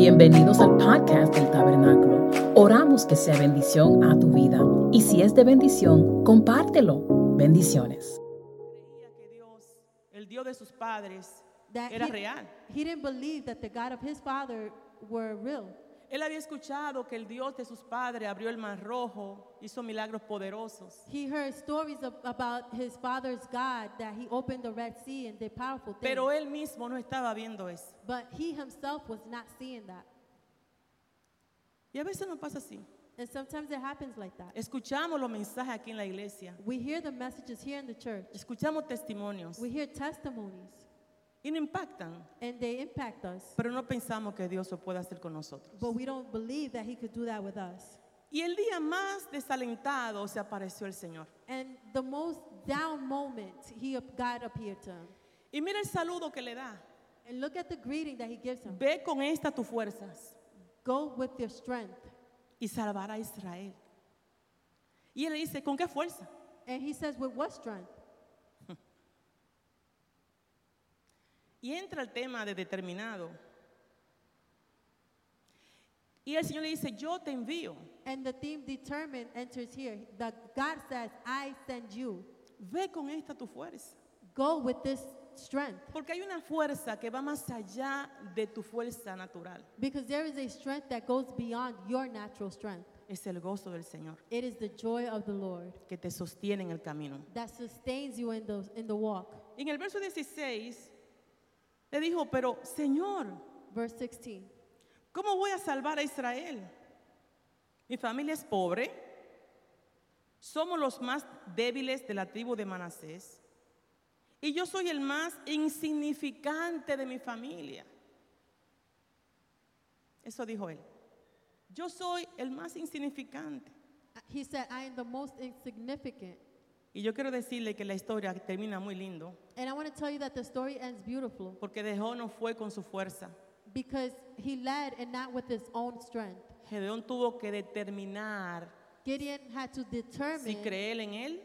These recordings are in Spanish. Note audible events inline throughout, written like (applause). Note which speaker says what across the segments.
Speaker 1: Bienvenidos al podcast del Tabernáculo. Oramos que sea bendición a tu vida y si es de bendición, compártelo. Bendiciones.
Speaker 2: creía que Dios, el Dios de sus padres, era
Speaker 3: he,
Speaker 2: real.
Speaker 3: he didn't believe that the God of his father were real.
Speaker 2: Él había escuchado que el Dios de sus padres abrió el mar rojo, hizo milagros poderosos.
Speaker 3: He heard stories of, about his father's God that he opened the Red Sea and did powerful things.
Speaker 2: Pero él mismo no estaba viendo eso.
Speaker 3: but he himself was not seeing that.
Speaker 2: Y a veces nos pasa así.
Speaker 3: And sometimes it happens like that.
Speaker 2: Escuchamos los mensajes aquí en la iglesia,
Speaker 3: We hear the messages here in the church.
Speaker 2: escuchamos testimonios
Speaker 3: We hear testimonies
Speaker 2: y nos impactan,
Speaker 3: and they impact us.
Speaker 2: pero no pensamos que Dios lo pueda hacer con nosotros.
Speaker 3: But we don't believe that he could do that with us.
Speaker 2: Y el día más desalentado se apareció el Señor.
Speaker 3: And the most down moment, he God appeared to him.
Speaker 2: Y mira el saludo que le da.
Speaker 3: And look at the greeting that he gives him.
Speaker 2: Ve con esta tus fuerzas
Speaker 3: Go with your strength.
Speaker 2: y salvará a Israel. Y él le dice, ¿con qué fuerza?
Speaker 3: And he says, with what strength?
Speaker 2: Y entra el tema de determinado. Y el Señor le dice, yo te envío.
Speaker 3: And the theme determined enters here. That God says, I send you.
Speaker 2: Ve con esta tu fuerza.
Speaker 3: Go with this strength.
Speaker 2: Porque hay una fuerza que va más allá de tu fuerza natural.
Speaker 3: Because there is a strength that goes beyond your natural strength.
Speaker 2: Es el gozo del Señor
Speaker 3: It is the joy of the Lord
Speaker 2: que te sostiene en el camino.
Speaker 3: that sustains you in the, in the walk.
Speaker 2: En el verso 16 le dijo, pero Señor,
Speaker 3: Verse 16.
Speaker 2: ¿cómo voy a salvar a Israel? Mi familia es pobre. Somos los más débiles de la tribu de Manasés. Y yo soy el más insignificante de mi familia. Eso dijo él. Yo soy el más insignificante.
Speaker 3: He said, I am the most insignificant.
Speaker 2: Y yo quiero decirle que la historia termina muy lindo,
Speaker 3: And I want to tell you that the story ends beautiful
Speaker 2: porque dejó no fue con su fuerza.
Speaker 3: because he led and not with his own strength.
Speaker 2: Gedeón tuvo que determinar
Speaker 3: Gideon had to
Speaker 2: si
Speaker 3: determine
Speaker 2: creer en él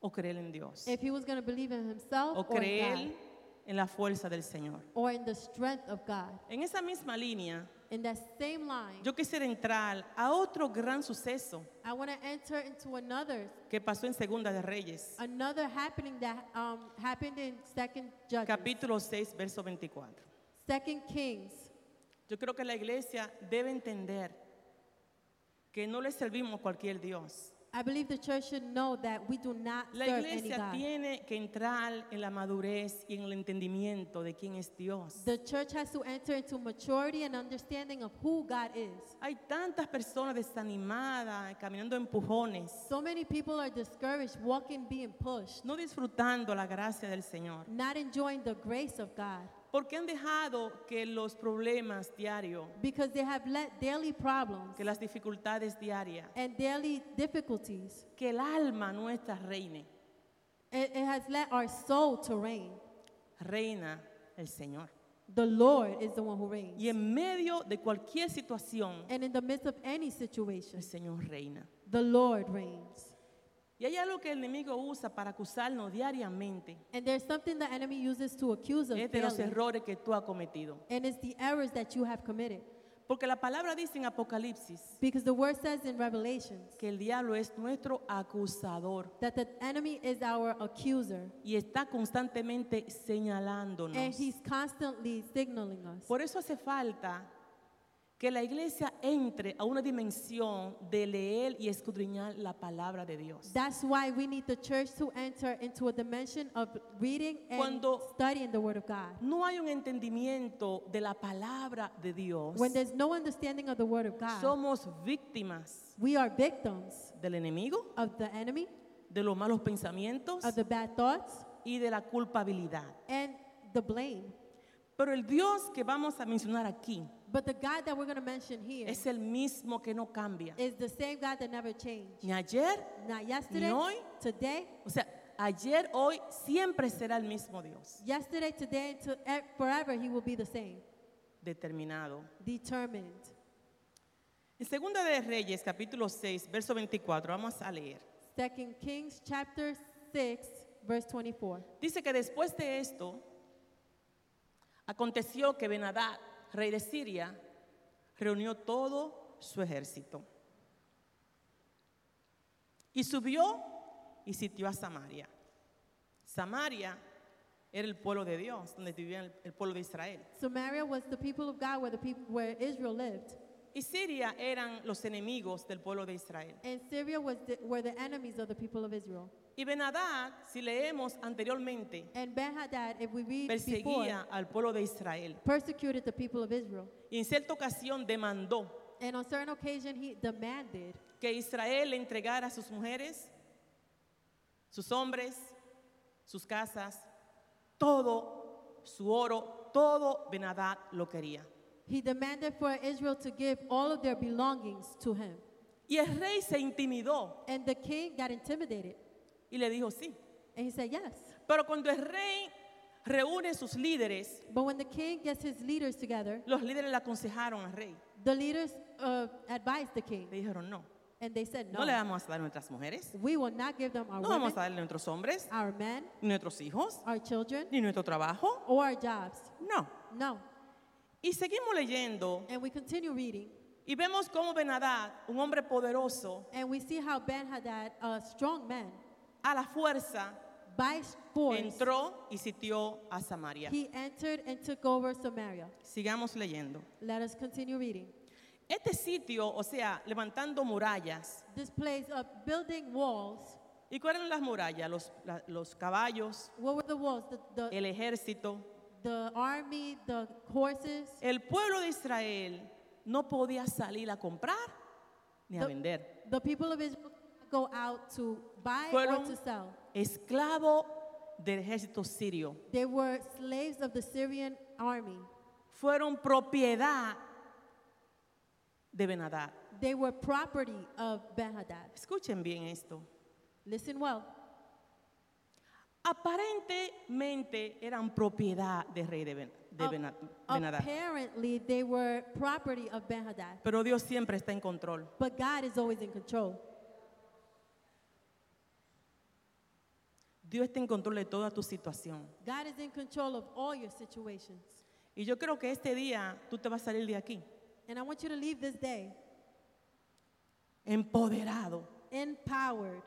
Speaker 2: o creer en Dios.
Speaker 3: if he was going to believe in himself
Speaker 2: O
Speaker 3: or in God,
Speaker 2: creer en la fuerza del Señor.
Speaker 3: or in the strength of God.
Speaker 2: En esa misma línea,
Speaker 3: In that same line,
Speaker 2: yo quisiera entrar a otro gran suceso
Speaker 3: I want to enter into another
Speaker 2: que pasó en Segunda de Reyes,
Speaker 3: another happening that um, happened in Second Judges,
Speaker 2: capítulo 6, verso 24.
Speaker 3: Second Kings.
Speaker 2: Yo creo que la iglesia debe entender que no le servimos a cualquier Dios.
Speaker 3: I believe the church should know that we do not
Speaker 2: La
Speaker 3: serve any
Speaker 2: iglesia
Speaker 3: God.
Speaker 2: tiene que entrar en la madurez y en el entendimiento de quién es Dios.
Speaker 3: The church has to enter into maturity and understanding of who God is.
Speaker 2: Hay tantas personas desanimadas, caminando empujones,
Speaker 3: So many people are discouraged, walking, being pushed,
Speaker 2: no disfrutando la gracia del Señor,
Speaker 3: not enjoying the grace of God
Speaker 2: porque han dejado que los problemas diarios,
Speaker 3: because they have let daily problems
Speaker 2: que las dificultades diarias,
Speaker 3: and daily difficulties.
Speaker 2: que el alma nuestra reine,
Speaker 3: It, it has let our soul to reign.
Speaker 2: reina el Señor.
Speaker 3: The Lord is the one who reigns.
Speaker 2: Y en medio de cualquier situación,
Speaker 3: And in the midst of any situation,
Speaker 2: el Señor reina.
Speaker 3: the Lord reigns.
Speaker 2: Y hay algo que el enemigo usa para acusarnos diariamente,
Speaker 3: And there's something the enemy uses to accuse us
Speaker 2: es de los
Speaker 3: daily,
Speaker 2: errores que tú has cometido.
Speaker 3: and it's the errors that you have committed.
Speaker 2: Porque la palabra dice en Apocalipsis
Speaker 3: Because the word says in Revelations
Speaker 2: que el diablo es nuestro acusador
Speaker 3: that the enemy is our accuser,
Speaker 2: y está constantemente señalándonos.
Speaker 3: and he's constantly signaling us.
Speaker 2: Por eso hace falta que la iglesia entre a una dimensión de leer y escudriñar la palabra de Dios.
Speaker 3: That's why we need the church to enter into a dimension of reading and
Speaker 2: Cuando-
Speaker 3: studying the word of God.
Speaker 2: No hay un entendimiento de la palabra de Dios.
Speaker 3: When there's no understanding of the word of God,
Speaker 2: Somos víctimas
Speaker 3: we are victims
Speaker 2: del enemigo,
Speaker 3: of the enemy,
Speaker 2: de los malos pensamientos
Speaker 3: of the bad thoughts,
Speaker 2: y de la culpabilidad.
Speaker 3: and the blame.
Speaker 2: Pero el Dios que vamos a mencionar aquí
Speaker 3: But the God that we're going to mention here is
Speaker 2: es el mismo que no cambia.
Speaker 3: the same God that never changed.
Speaker 2: Ni ayer,
Speaker 3: Not yesterday,
Speaker 2: hoy.
Speaker 3: today,
Speaker 2: o sea, ayer, hoy, siempre será el mismo Dios.
Speaker 3: yesterday, today, to, e- forever, He will be the same.
Speaker 2: Determinado.
Speaker 3: Determined.
Speaker 2: En Segunda de Reyes, capítulo 6, verso 24, vamos a leer.
Speaker 3: Second Kings chapter 6, verse 24.
Speaker 2: Dice que después de esto, aconteció que Benadad, rey de Siria, reunió todo su ejército y subió y sitió a Samaria. Samaria era el pueblo de Dios, donde vivía el, pueblo de Israel.
Speaker 3: Samaria was the people of God where the people where Israel lived.
Speaker 2: Y Siria eran los enemigos del pueblo de Israel.
Speaker 3: And Syria was the, were the enemies of the people of Israel.
Speaker 2: Y Benadad, si leemos anteriormente,
Speaker 3: And Ben-Hadad, if we read before,
Speaker 2: perseguía al pueblo de Israel.
Speaker 3: persecuted the people of Israel.
Speaker 2: Y en cierta ocasión demandó
Speaker 3: And on certain occasion, he demanded
Speaker 2: que Israel le entregara a sus mujeres, sus hombres, sus casas, todo su oro, todo Benadad lo quería.
Speaker 3: he demanded for Israel to give all of their belongings to him.
Speaker 2: Y el rey se intimidó
Speaker 3: And the king got intimidated.
Speaker 2: Y le dijo sí.
Speaker 3: And he said, yes.
Speaker 2: Pero cuando el rey reúne sus líderes,
Speaker 3: But when the king gets his leaders together,
Speaker 2: los líderes le aconsejaron al rey.
Speaker 3: the leaders uh, advised the king.
Speaker 2: Le dijeron no,
Speaker 3: And they said,
Speaker 2: no
Speaker 3: no,
Speaker 2: le vamos a dar nuestras mujeres,
Speaker 3: we will not give them our
Speaker 2: no
Speaker 3: women,
Speaker 2: vamos a darle nuestros hombres,
Speaker 3: our men,
Speaker 2: ni nuestros hijos,
Speaker 3: our children,
Speaker 2: ni nuestro trabajo.
Speaker 3: or our jobs.
Speaker 2: No.
Speaker 3: No.
Speaker 2: Y seguimos leyendo
Speaker 3: And we continue reading.
Speaker 2: y vemos cómo Benadad, un hombre poderoso,
Speaker 3: And we see how Ben Hadad, a strong man,
Speaker 2: a la fuerza
Speaker 3: by force,
Speaker 2: entró y sitió a Samaria.
Speaker 3: he entered and took over Samaria.
Speaker 2: Sigamos leyendo.
Speaker 3: Let us continue reading.
Speaker 2: Este sitio, o sea, levantando murallas.
Speaker 3: This place of building walls.
Speaker 2: ¿Y cuáles eran las murallas? Los, la- los caballos,
Speaker 3: What were the walls? The, the,
Speaker 2: el ejército.
Speaker 3: the army, the horses.
Speaker 2: El pueblo de Israel no podía salir a comprar ni a
Speaker 3: The-
Speaker 2: vender.
Speaker 3: The people of Israel go out to buy or to sell.
Speaker 2: esclavo del ejército sirio.
Speaker 3: They were slaves of the Syrian army.
Speaker 2: Fueron propiedad de Benadad.
Speaker 3: They were property of Ben-Hadad.
Speaker 2: Escuchen bien esto.
Speaker 3: Listen well.
Speaker 2: Aparentemente eran propiedad del rey de, Ben- de Benadad.
Speaker 3: Apparently, they were property of Ben-Hadad.
Speaker 2: Pero Dios siempre está en control.
Speaker 3: But God is always in control.
Speaker 2: Dios está en control de toda tu situación.
Speaker 3: God is in control of all your situations.
Speaker 2: Y yo creo que este día tú te vas a salir de aquí
Speaker 3: And I want you to leave this day
Speaker 2: empoderado
Speaker 3: empowered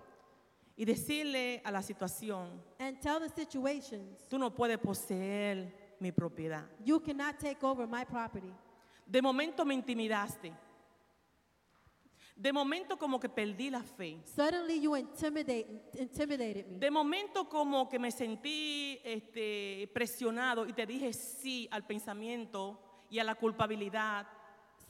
Speaker 2: y decirle a la situación,
Speaker 3: and tell the situations,
Speaker 2: tú no puedes poseer mi propiedad.
Speaker 3: you cannot take over my property.
Speaker 2: De momento me intimidaste. De momento como que perdí la fe.
Speaker 3: Suddenly, you intimidate, intimidated me.
Speaker 2: De momento como que me sentí este, presionado y te dije sí al pensamiento y a la culpabilidad.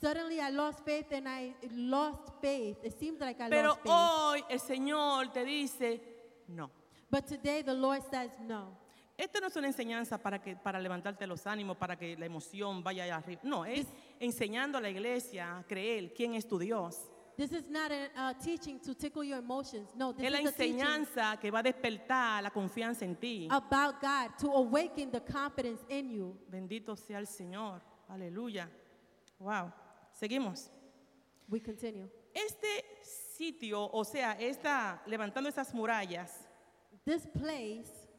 Speaker 3: Suddenly, I lost faith and I lost faith. It seemed like I
Speaker 2: Pero
Speaker 3: lost faith.
Speaker 2: hoy el Señor te dice no.
Speaker 3: But today, the Lord says no.
Speaker 2: Esto no es una enseñanza para, que, para levantarte los ánimos, para que la emoción vaya allá arriba. No, es enseñando a la iglesia a creer quién es tu Dios.
Speaker 3: This is not a uh, teaching to tickle your emotions. No, this
Speaker 2: Es la
Speaker 3: is a teaching
Speaker 2: enseñanza que va a despertar la confianza en ti.
Speaker 3: about God to awaken the confidence in you.
Speaker 2: Bendito sea el Señor. Aleluya. Wow. Seguimos.
Speaker 3: We continue.
Speaker 2: Este sitio, o sea, esta, levantando esas murallas,
Speaker 3: This place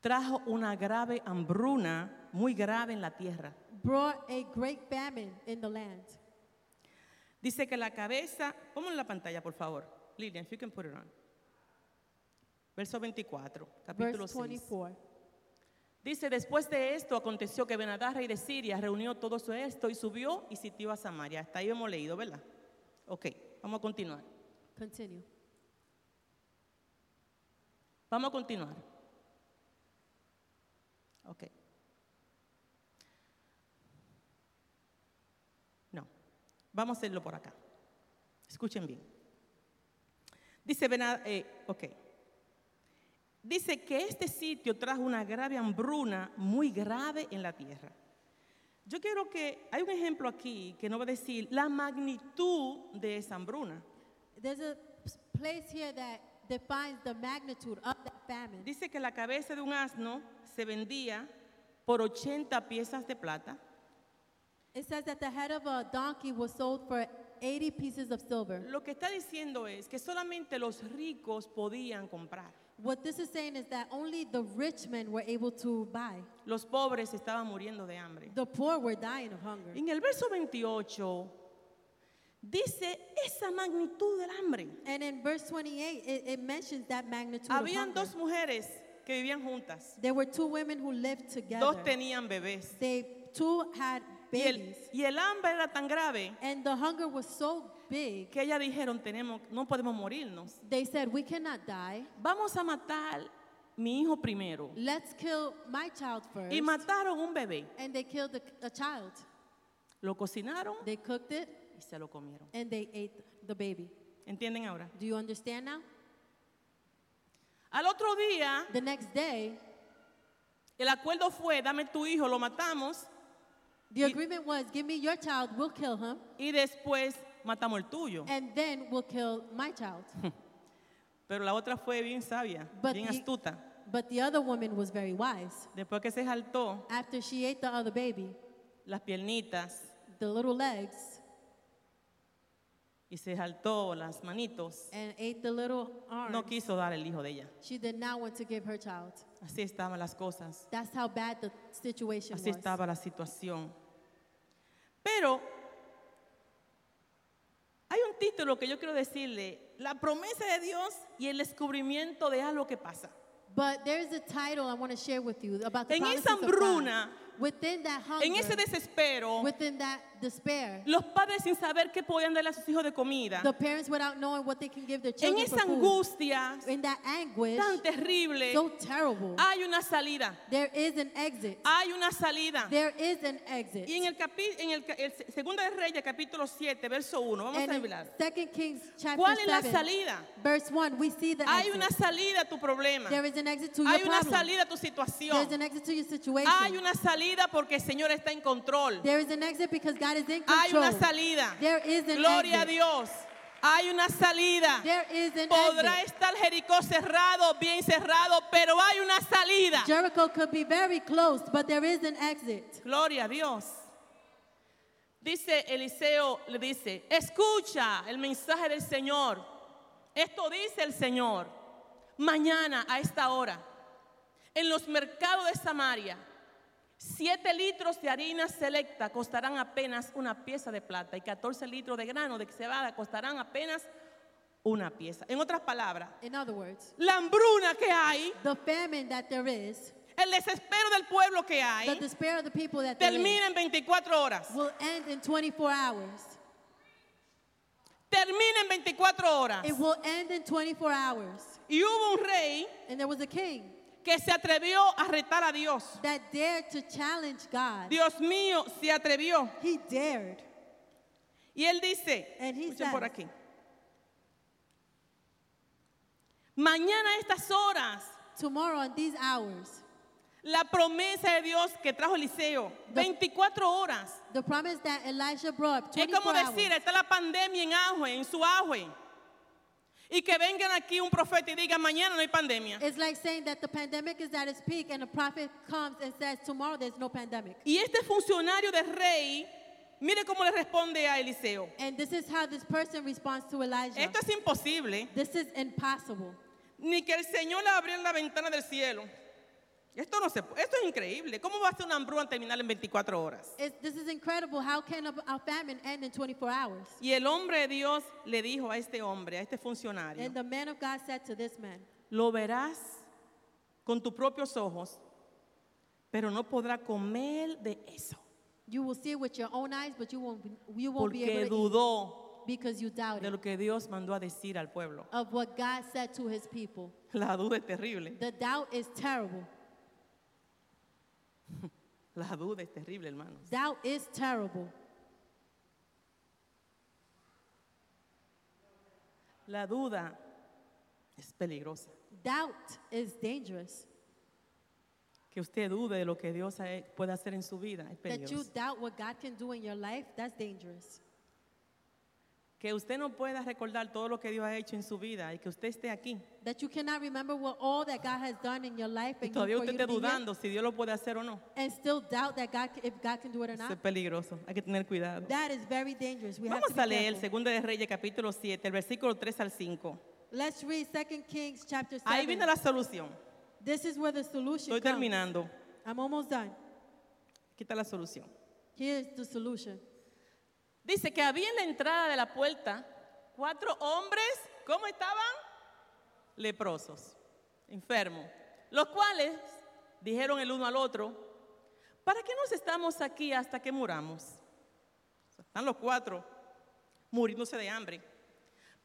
Speaker 2: trajo una grave hambruna, muy grave en la tierra.
Speaker 3: brought a great famine in the land.
Speaker 2: Dice que la cabeza, ponlo en la pantalla, por favor. Lilian, if you can put it on. Verso 24, capítulo
Speaker 3: Verse
Speaker 2: 6.
Speaker 3: 24.
Speaker 2: Dice, después de esto aconteció que Benadad, rey de Siria, reunió todo su esto y subió y sitió a Samaria. Hasta ahí hemos leído, ¿verdad? Ok, vamos a continuar.
Speaker 3: Continue.
Speaker 2: Vamos a continuar. Ok. No, vamos a hacerlo por acá. Escuchen bien. Dice eh, ok. Dice que este sitio trajo una grave hambruna muy grave en la tierra. Yo quiero que, hay un ejemplo aquí que no va a decir la magnitud de esa hambruna.
Speaker 3: There's a place here that defines the magnitude of that famine.
Speaker 2: Dice que la cabeza de un asno se vendía por 80 piezas de plata,
Speaker 3: It says that the head of a donkey was sold for 80 pieces of silver.
Speaker 2: Lo que está diciendo es que solamente los ricos podían comprar.
Speaker 3: What this is saying is that only the rich men were able to buy.
Speaker 2: Los pobres estaban muriendo de hambre.
Speaker 3: The poor were dying of hunger.
Speaker 2: En el verso 28 dice esa magnitud del hambre.
Speaker 3: And in verse 28, it, it mentions that magnitude of
Speaker 2: Habían
Speaker 3: hunger.
Speaker 2: dos mujeres que vivían juntas.
Speaker 3: There were two women who lived
Speaker 2: Dos
Speaker 3: together.
Speaker 2: tenían bebés.
Speaker 3: They two had
Speaker 2: Y el,
Speaker 3: babies.
Speaker 2: y el hambre era tan grave
Speaker 3: And the hunger was so big,
Speaker 2: que ellas dijeron, tenemos, no podemos morirnos.
Speaker 3: they said, We cannot die.
Speaker 2: Vamos a matar mi hijo primero.
Speaker 3: Let's kill my child first.
Speaker 2: Y mataron un bebé.
Speaker 3: And they killed a, a child.
Speaker 2: Lo cocinaron
Speaker 3: They cooked it
Speaker 2: y se lo comieron.
Speaker 3: and they ate the baby.
Speaker 2: ¿Entienden ahora?
Speaker 3: Do you understand now?
Speaker 2: Al otro día,
Speaker 3: The next day,
Speaker 2: el acuerdo fue, dame tu hijo, lo matamos
Speaker 3: the agreement was give me your child, we'll kill him,
Speaker 2: y después matamos el tuyo.
Speaker 3: and then we'll kill my child. (laughs)
Speaker 2: Pero la otra fue bien sabia,
Speaker 3: But
Speaker 2: bien
Speaker 3: the-
Speaker 2: astuta.
Speaker 3: But the other woman was very wise.
Speaker 2: Después que se saltó
Speaker 3: After she ate the other baby,
Speaker 2: las piernitas
Speaker 3: the little legs,
Speaker 2: y se saltó las manitos,
Speaker 3: and ate the little arms,
Speaker 2: no quiso dar el hijo de ella.
Speaker 3: she did not want to give her child.
Speaker 2: Así estaban las cosas.
Speaker 3: That's how bad the situation
Speaker 2: Así
Speaker 3: was.
Speaker 2: estaba la situación. Pero hay un título que yo quiero decirle, la promesa de Dios y el descubrimiento de algo que pasa.
Speaker 3: But there's a title I want to share with you about the
Speaker 2: En
Speaker 3: promises
Speaker 2: esa
Speaker 3: of God.
Speaker 2: hambruna,
Speaker 3: Within that hunger,
Speaker 2: en ese desespero,
Speaker 3: within that despair,
Speaker 2: los padres sin saber qué podían darle a sus hijos de comida,
Speaker 3: the parents without knowing what they can give their
Speaker 2: en
Speaker 3: children
Speaker 2: esa
Speaker 3: for food,
Speaker 2: angustia
Speaker 3: in that anguish,
Speaker 2: tan terrible,
Speaker 3: so terrible,
Speaker 2: hay una salida,
Speaker 3: there is an exit.
Speaker 2: hay una salida.
Speaker 3: There is an exit.
Speaker 2: Y en el, capi- en el, ca- el se- segundo de Reyes, capítulo 7, verso 1, vamos
Speaker 3: And
Speaker 2: a hablar.
Speaker 3: 2 Kings chapter
Speaker 2: ¿Cuál es la
Speaker 3: 7,
Speaker 2: salida?
Speaker 3: verse 1, we see the
Speaker 2: Hay
Speaker 3: exit.
Speaker 2: una salida a tu problema.
Speaker 3: There is an exit to
Speaker 2: Hay
Speaker 3: your
Speaker 2: una
Speaker 3: problem.
Speaker 2: salida a tu
Speaker 3: There's
Speaker 2: situación.
Speaker 3: an exit to your situation.
Speaker 2: Hay una salida porque el Señor está en control.
Speaker 3: There is an exit because God is in
Speaker 2: Hay
Speaker 3: control.
Speaker 2: una salida.
Speaker 3: There is an
Speaker 2: Gloria a
Speaker 3: exit.
Speaker 2: Dios. Hay una salida.
Speaker 3: There is an
Speaker 2: Podrá
Speaker 3: exit.
Speaker 2: estar Jericó cerrado, bien cerrado, pero hay una salida.
Speaker 3: Jericho could be very close, but there is an exit.
Speaker 2: Gloria a Dios. Dice Eliseo, le dice, escucha el mensaje del Señor. Esto dice el Señor. Mañana a esta hora, en los mercados de Samaria, siete litros de harina selecta costarán apenas una pieza de plata y 14 litros de grano de cebada costarán apenas una pieza. En otras palabras,
Speaker 3: In other words,
Speaker 2: la hambruna que hay,
Speaker 3: the famine that there is,
Speaker 2: el desespero del pueblo que
Speaker 3: the
Speaker 2: hay,
Speaker 3: despair of the people that there is,
Speaker 2: termina en 24 horas.
Speaker 3: will end in 24 hours.
Speaker 2: termina en 24 horas.
Speaker 3: It will end in 24 hours.
Speaker 2: Y hubo un rey
Speaker 3: And there was a king
Speaker 2: que se atrevió a retar a Dios.
Speaker 3: that dared to challenge God.
Speaker 2: Dios mío, se atrevió.
Speaker 3: He dared.
Speaker 2: Y él dice,
Speaker 3: And he
Speaker 2: escuchen por aquí. Mañana a estas horas,
Speaker 3: Tomorrow in these hours,
Speaker 2: la promesa de Dios que trajo Eliseo,
Speaker 3: The-
Speaker 2: 24 horas.
Speaker 3: the promise that Elijah brought,
Speaker 2: Es
Speaker 3: 24
Speaker 2: como decir,
Speaker 3: hours.
Speaker 2: está la pandemia en auge, en su auge. Y que vengan aquí un profeta y diga, mañana no hay pandemia.
Speaker 3: It's like saying that the pandemic is at its peak and a prophet comes and says, tomorrow there's no pandemic.
Speaker 2: Y este funcionario del rey, mire cómo le responde a Eliseo.
Speaker 3: And this is how this person responds to Elijah.
Speaker 2: Esto es imposible.
Speaker 3: This is impossible.
Speaker 2: Ni que el Señor le abriera la ventana del cielo. Esto no se. Esto es increíble. ¿Cómo va a ser una hambruna terminar en 24 horas?
Speaker 3: It's, this is incredible. How can a, a famine end in 24 hours?
Speaker 2: Y el hombre de Dios le dijo a este hombre, a este funcionario,
Speaker 3: And the man of God said to this man,
Speaker 2: lo verás con tus propios ojos, pero no podrá comer de eso,
Speaker 3: You will see it with your own eyes, but you won't be, you won't be
Speaker 2: porque
Speaker 3: able to
Speaker 2: dudó
Speaker 3: eat because you
Speaker 2: de
Speaker 3: doubted
Speaker 2: lo que Dios mandó a decir al pueblo.
Speaker 3: of what God said to his people.
Speaker 2: La duda es terrible.
Speaker 3: The doubt is terrible.
Speaker 2: La duda es terrible, hermanos.
Speaker 3: Doubt is terrible.
Speaker 2: La duda es peligrosa.
Speaker 3: Doubt is dangerous.
Speaker 2: Que usted dude de lo que Dios puede hacer en su vida es
Speaker 3: That you
Speaker 2: peligroso.
Speaker 3: doubt what God can do in your life, that's dangerous.
Speaker 2: Que usted no pueda recordar todo lo que Dios ha hecho en su vida y que usted esté aquí.
Speaker 3: That you cannot remember what all that God has done in your life and,
Speaker 2: todavía usted esté dudando si Dios lo puede hacer o no.
Speaker 3: and still doubt that God, if God can do it or
Speaker 2: Eso es
Speaker 3: not.
Speaker 2: peligroso. Hay que tener cuidado.
Speaker 3: That is very dangerous. We have
Speaker 2: Vamos
Speaker 3: to
Speaker 2: a leer
Speaker 3: careful.
Speaker 2: Segunda de Reyes capítulo 7, el versículo 3 al 5.
Speaker 3: Let's read 2 Kings chapter 7.
Speaker 2: Ahí viene la solución.
Speaker 3: This is where the solution
Speaker 2: Estoy
Speaker 3: comes.
Speaker 2: terminando.
Speaker 3: I'm almost done.
Speaker 2: Aquí está la solución.
Speaker 3: Here's the solution.
Speaker 2: Dice que había en la entrada de la puerta cuatro hombres, ¿cómo estaban? Leprosos, enfermos, los cuales dijeron el uno al otro, ¿para qué nos estamos aquí hasta que muramos? Están los cuatro muriéndose de hambre,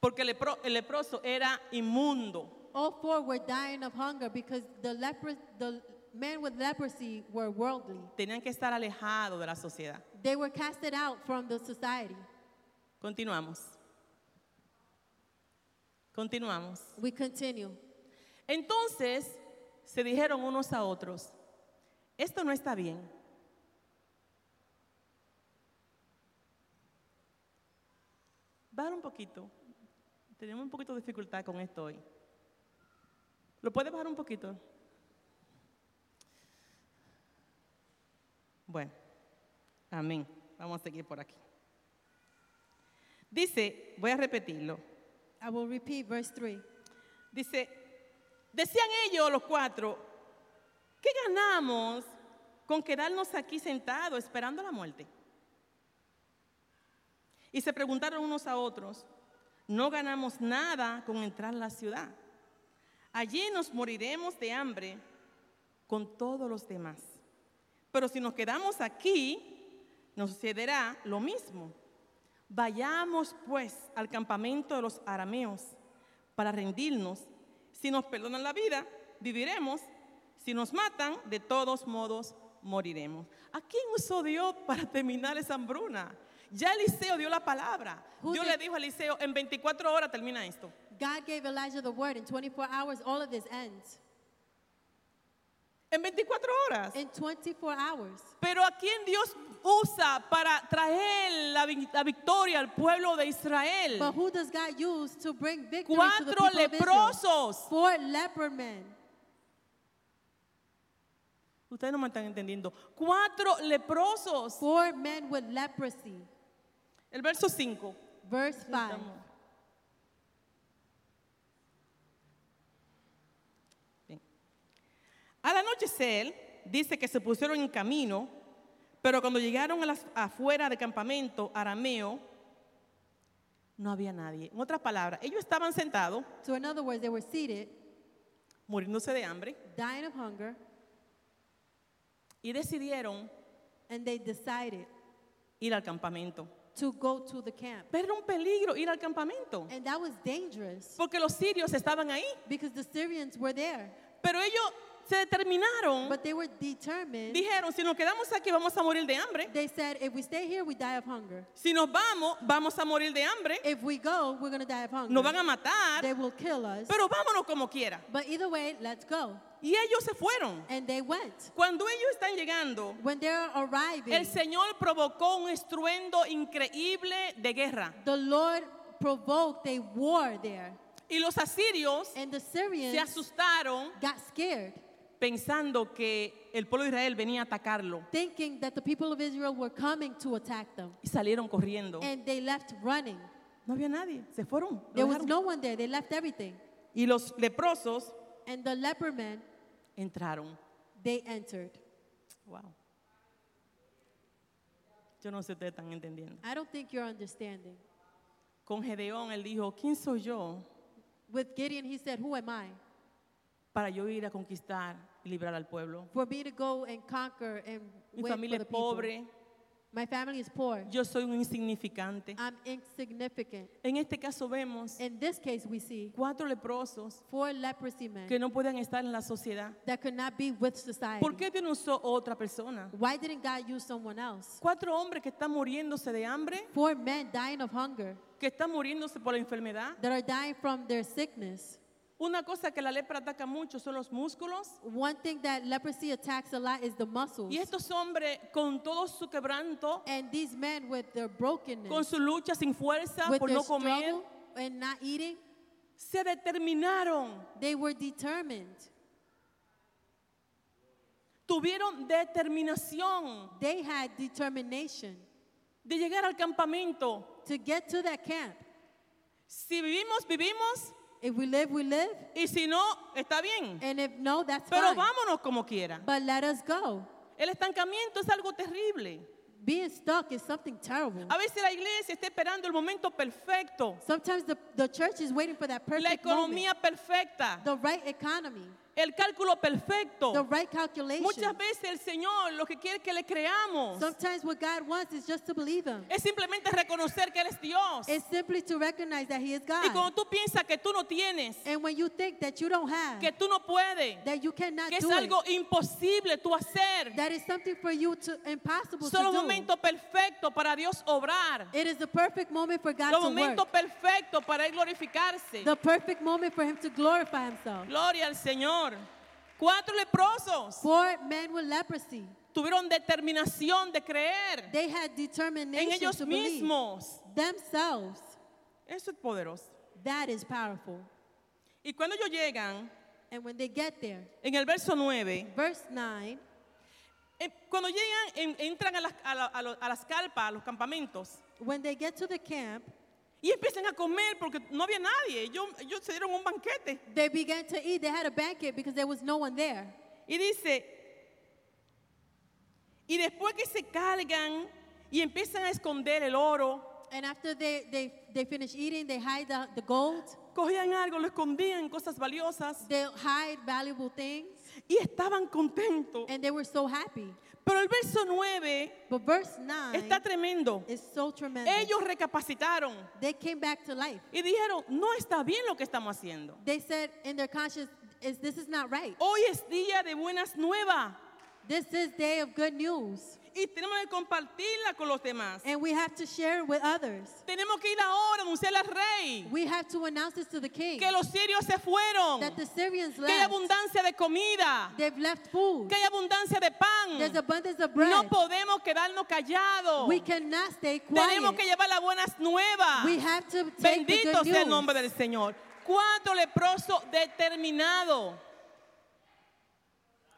Speaker 2: porque el, lepro- el leproso era inmundo.
Speaker 3: All four were dying of hunger because the, leper, the men with leprosy were worldly.
Speaker 2: Tenían que estar alejados de la sociedad.
Speaker 3: They were casted out from the society.
Speaker 2: Continuamos. Continuamos.
Speaker 3: We continue.
Speaker 2: Entonces se dijeron unos a otros, esto no está bien. Bajar un poquito. Tenemos un poquito de dificultad con esto hoy. ¿Lo puede bajar un poquito? Bueno, amén. Vamos a seguir por aquí. Dice, voy a repetirlo.
Speaker 3: I will repeat verse 3.
Speaker 2: Dice, decían ellos los cuatro, ¿qué ganamos con quedarnos aquí sentados esperando la muerte? Y se preguntaron unos a otros, no ganamos nada con entrar a la ciudad. Allí nos moriremos de hambre con todos los demás. Pero si nos quedamos aquí, nos sucederá lo mismo. Vayamos pues al campamento de los arameos para rendirnos. Si nos perdonan la vida, viviremos. Si nos matan, de todos modos moriremos. ¿A quién usó Dios para terminar esa hambruna? Ya Eliseo dio la palabra. Dios le dijo a Eliseo, en 24 horas termina esto.
Speaker 3: God gave Elijah the word. In 24 hours, all of this ends.
Speaker 2: En 24 horas.
Speaker 3: In 24 hours.
Speaker 2: Pero a quién Dios usa para traer la, vi- la victoria al pueblo de Israel.
Speaker 3: But who does God use to bring victory to the
Speaker 2: Cuatro
Speaker 3: people of Israel?
Speaker 2: leprosos.
Speaker 3: Four leper men.
Speaker 2: Ustedes no me están entendiendo. Cuatro leprosos.
Speaker 3: Four men with leprosy.
Speaker 2: El verso 5.
Speaker 3: Verse 5.
Speaker 2: Bien. Anochecer, dice que se pusieron en camino, pero cuando llegaron a las afuera del campamento arameo, no había nadie. En otras palabras, ellos estaban sentados,
Speaker 3: So, in other words, they were seated,
Speaker 2: muriéndose de hambre,
Speaker 3: dying of hunger,
Speaker 2: y decidieron
Speaker 3: and they decided
Speaker 2: ir al campamento.
Speaker 3: to go to the camp.
Speaker 2: Pero era un peligro ir al campamento,
Speaker 3: And that was dangerous
Speaker 2: porque los sirios estaban ahí.
Speaker 3: because the Syrians were there.
Speaker 2: Pero ellos se determinaron,
Speaker 3: But they were determined.
Speaker 2: dijeron, si nos quedamos aquí vamos a morir de hambre.
Speaker 3: They said, if we stay here, we die of hunger.
Speaker 2: Si nos vamos, vamos a morir de hambre.
Speaker 3: If we go, we're going to die of hunger.
Speaker 2: Nos van a matar,
Speaker 3: They will kill us.
Speaker 2: pero vámonos como quiera.
Speaker 3: But either way, let's go.
Speaker 2: Y ellos se fueron.
Speaker 3: And they went.
Speaker 2: Cuando ellos están llegando,
Speaker 3: When arriving,
Speaker 2: el Señor provocó un estruendo increíble de guerra.
Speaker 3: the Lord provoked a war there.
Speaker 2: Y los asirios
Speaker 3: And the
Speaker 2: se
Speaker 3: Syrians
Speaker 2: asustaron
Speaker 3: got scared,
Speaker 2: pensando que el pueblo de Israel venía a atacarlo.
Speaker 3: thinking that the people of Israel were coming to attack them.
Speaker 2: Y salieron corriendo.
Speaker 3: And they left running.
Speaker 2: No había nadie, se fueron. lo
Speaker 3: There was
Speaker 2: dejaron.
Speaker 3: no one there. They left everything.
Speaker 2: Y los leprosos
Speaker 3: And the leper men,
Speaker 2: entraron.
Speaker 3: they entered.
Speaker 2: Wow. Yo no sé si ustedes están entendiendo.
Speaker 3: I don't think you're understanding.
Speaker 2: Con Gedeón él dijo, ¿quién soy yo
Speaker 3: With Gideon, he said, Who am I?
Speaker 2: Para yo ir a conquistar y librar al pueblo?
Speaker 3: For me to go and conquer and
Speaker 2: Mi familia
Speaker 3: for
Speaker 2: es
Speaker 3: the people.
Speaker 2: pobre,
Speaker 3: My family is poor.
Speaker 2: yo soy un insignificante.
Speaker 3: I'm insignificant.
Speaker 2: En este caso vemos
Speaker 3: In this case, we see
Speaker 2: cuatro leprosos
Speaker 3: four leprosy men
Speaker 2: que no pueden estar en la sociedad.
Speaker 3: that could not be with society.
Speaker 2: ¿Por qué Dios no usó otra persona?
Speaker 3: Why didn't God use someone else?
Speaker 2: Cuatro hombres que están muriéndose de hambre,
Speaker 3: Four men dying of hunger
Speaker 2: que están muriéndose por la enfermedad.
Speaker 3: that are dying from their sickness.
Speaker 2: Una cosa que la lepra ataca mucho son los músculos.
Speaker 3: One thing that leprosy attacks a lot is the muscles.
Speaker 2: Y estos hombres, con todo su quebranto,
Speaker 3: And these men with their brokenness,
Speaker 2: con su lucha sin fuerza
Speaker 3: with
Speaker 2: por
Speaker 3: their
Speaker 2: no comer,
Speaker 3: struggle and not eating,
Speaker 2: se determinaron,
Speaker 3: they were determined.
Speaker 2: tuvieron determinación
Speaker 3: They had determination
Speaker 2: de llegar al campamento.
Speaker 3: to get to that camp.
Speaker 2: Si vivimos, vivimos.
Speaker 3: If we live, we live.
Speaker 2: Y si no, está bien.
Speaker 3: And if no, that's
Speaker 2: Pero
Speaker 3: fine.
Speaker 2: vámonos como quiera.
Speaker 3: But let us go.
Speaker 2: El estancamiento es algo terrible.
Speaker 3: Being stuck is something terrible.
Speaker 2: A veces la iglesia está esperando el momento perfecto,
Speaker 3: Sometimes the, the church is waiting for that
Speaker 2: la
Speaker 3: perfect moment,
Speaker 2: economía perfecta,
Speaker 3: the right economy,
Speaker 2: el cálculo perfecto.
Speaker 3: the right calculation.
Speaker 2: Muchas veces el Señor lo que quiere que le creamos.
Speaker 3: Sometimes what God wants is just to believe Him.
Speaker 2: Es simplemente reconocer que Él es Dios.
Speaker 3: It's simply to recognize that He is
Speaker 2: Y cuando
Speaker 3: God.
Speaker 2: tú piensas que tú no tienes,
Speaker 3: And when you think that you don't have,
Speaker 2: que tú no puedes,
Speaker 3: that you cannot
Speaker 2: que es
Speaker 3: do it,
Speaker 2: algo imposible tú hacer,
Speaker 3: that is something for you to impossible
Speaker 2: son los
Speaker 3: to do.
Speaker 2: momentos perfectos para Dios obrar.
Speaker 3: It is the perfect moment for God
Speaker 2: Los
Speaker 3: to
Speaker 2: momentos perfectos para Él glorificarse.
Speaker 3: The perfect moment for Him to glorify Himself.
Speaker 2: Gloria al Señor. Cuatro leprosos
Speaker 3: Four men with leprosy,
Speaker 2: tuvieron determinación de creer
Speaker 3: they had
Speaker 2: en
Speaker 3: determination
Speaker 2: ellos
Speaker 3: to believe
Speaker 2: mismos.
Speaker 3: themselves.
Speaker 2: Eso es poderoso.
Speaker 3: That is powerful.
Speaker 2: Y cuando ellos llegan,
Speaker 3: And when they get there,
Speaker 2: en el verso 9,
Speaker 3: verse 9,
Speaker 2: eh, cuando llegan, en- entran a las, a, la- a las carpas, a los campamentos,
Speaker 3: when they get to the camp,
Speaker 2: y empiezan a comer porque no había nadie. Ellos, ellos se dieron un banquete.
Speaker 3: they began to eat. They had a banquet because there was no one there.
Speaker 2: Y dice, y después que se cargan y empiezan a esconder el oro,
Speaker 3: And after they, they, they finish eating, they hide the, the gold,
Speaker 2: cogían algo, lo escondían, cosas valiosas,
Speaker 3: they hide valuable things,
Speaker 2: y estaban contentos.
Speaker 3: and they were so happy.
Speaker 2: Pero el verso 9
Speaker 3: But verse 9
Speaker 2: está tremendo.
Speaker 3: is so tremendous.
Speaker 2: Ellos recapacitaron
Speaker 3: They came back to life.
Speaker 2: y dijeron, no está bien lo que estamos haciendo.
Speaker 3: They said in their conscience, is, this is not right.
Speaker 2: Hoy es día de buenas nuevas
Speaker 3: This is day of good news.
Speaker 2: Y tenemos que compartirla con los demás.
Speaker 3: And we have to share it with others.
Speaker 2: Tenemos que ir ahora a anunciarle al rey
Speaker 3: We have to announce this to the king
Speaker 2: que los sirios se fueron,
Speaker 3: that the Syrians
Speaker 2: que hay
Speaker 3: left.
Speaker 2: abundancia de comida,
Speaker 3: They've left food.
Speaker 2: que hay abundancia de
Speaker 3: There's
Speaker 2: pan.
Speaker 3: abundance of bread.
Speaker 2: No podemos quedarnos callados.
Speaker 3: We cannot stay
Speaker 2: Tenemos
Speaker 3: quiet.
Speaker 2: que llevar las buenas nuevas.
Speaker 3: We have to take the
Speaker 2: Bendito
Speaker 3: good
Speaker 2: sea el nombre
Speaker 3: news.
Speaker 2: del Señor. Cuatro leprosos determinados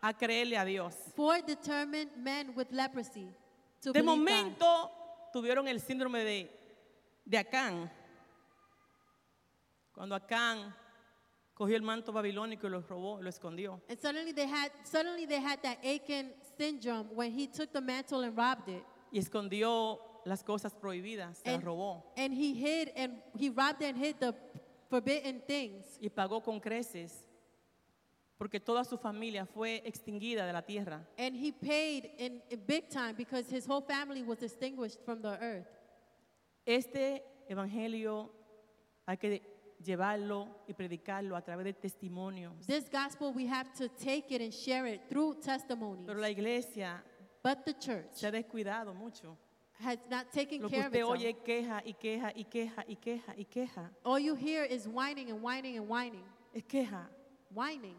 Speaker 2: a creerle a Dios.
Speaker 3: Four determined men with leprosy to
Speaker 2: De
Speaker 3: believe God.
Speaker 2: momento tuvieron el síndrome de, de Acán. Cuando Acán cogió el manto babilónico y lo robó, lo escondió.
Speaker 3: And suddenly they had suddenly they had that Achan syndrome when he took the mantle and robbed it.
Speaker 2: Y escondió las cosas prohibidas, se las
Speaker 3: And,
Speaker 2: robó.
Speaker 3: and he hid and he robbed and hid the forbidden things.
Speaker 2: Y pagó con creces. Porque toda su familia fue extinguida de la tierra.
Speaker 3: And he paid in, in big time because his whole family was extinguished from the earth.
Speaker 2: Este evangelio hay que llevarlo y predicarlo a través de testimonios.
Speaker 3: This gospel we have to take it and share it through testimonies.
Speaker 2: Pero la iglesia
Speaker 3: But the church
Speaker 2: se ha descuidado mucho.
Speaker 3: has not taken
Speaker 2: Lo que
Speaker 3: care of
Speaker 2: usted oye queja y queja y queja y queja y queja.
Speaker 3: All you hear is whining and whining and whining,
Speaker 2: Es queja.
Speaker 3: whining.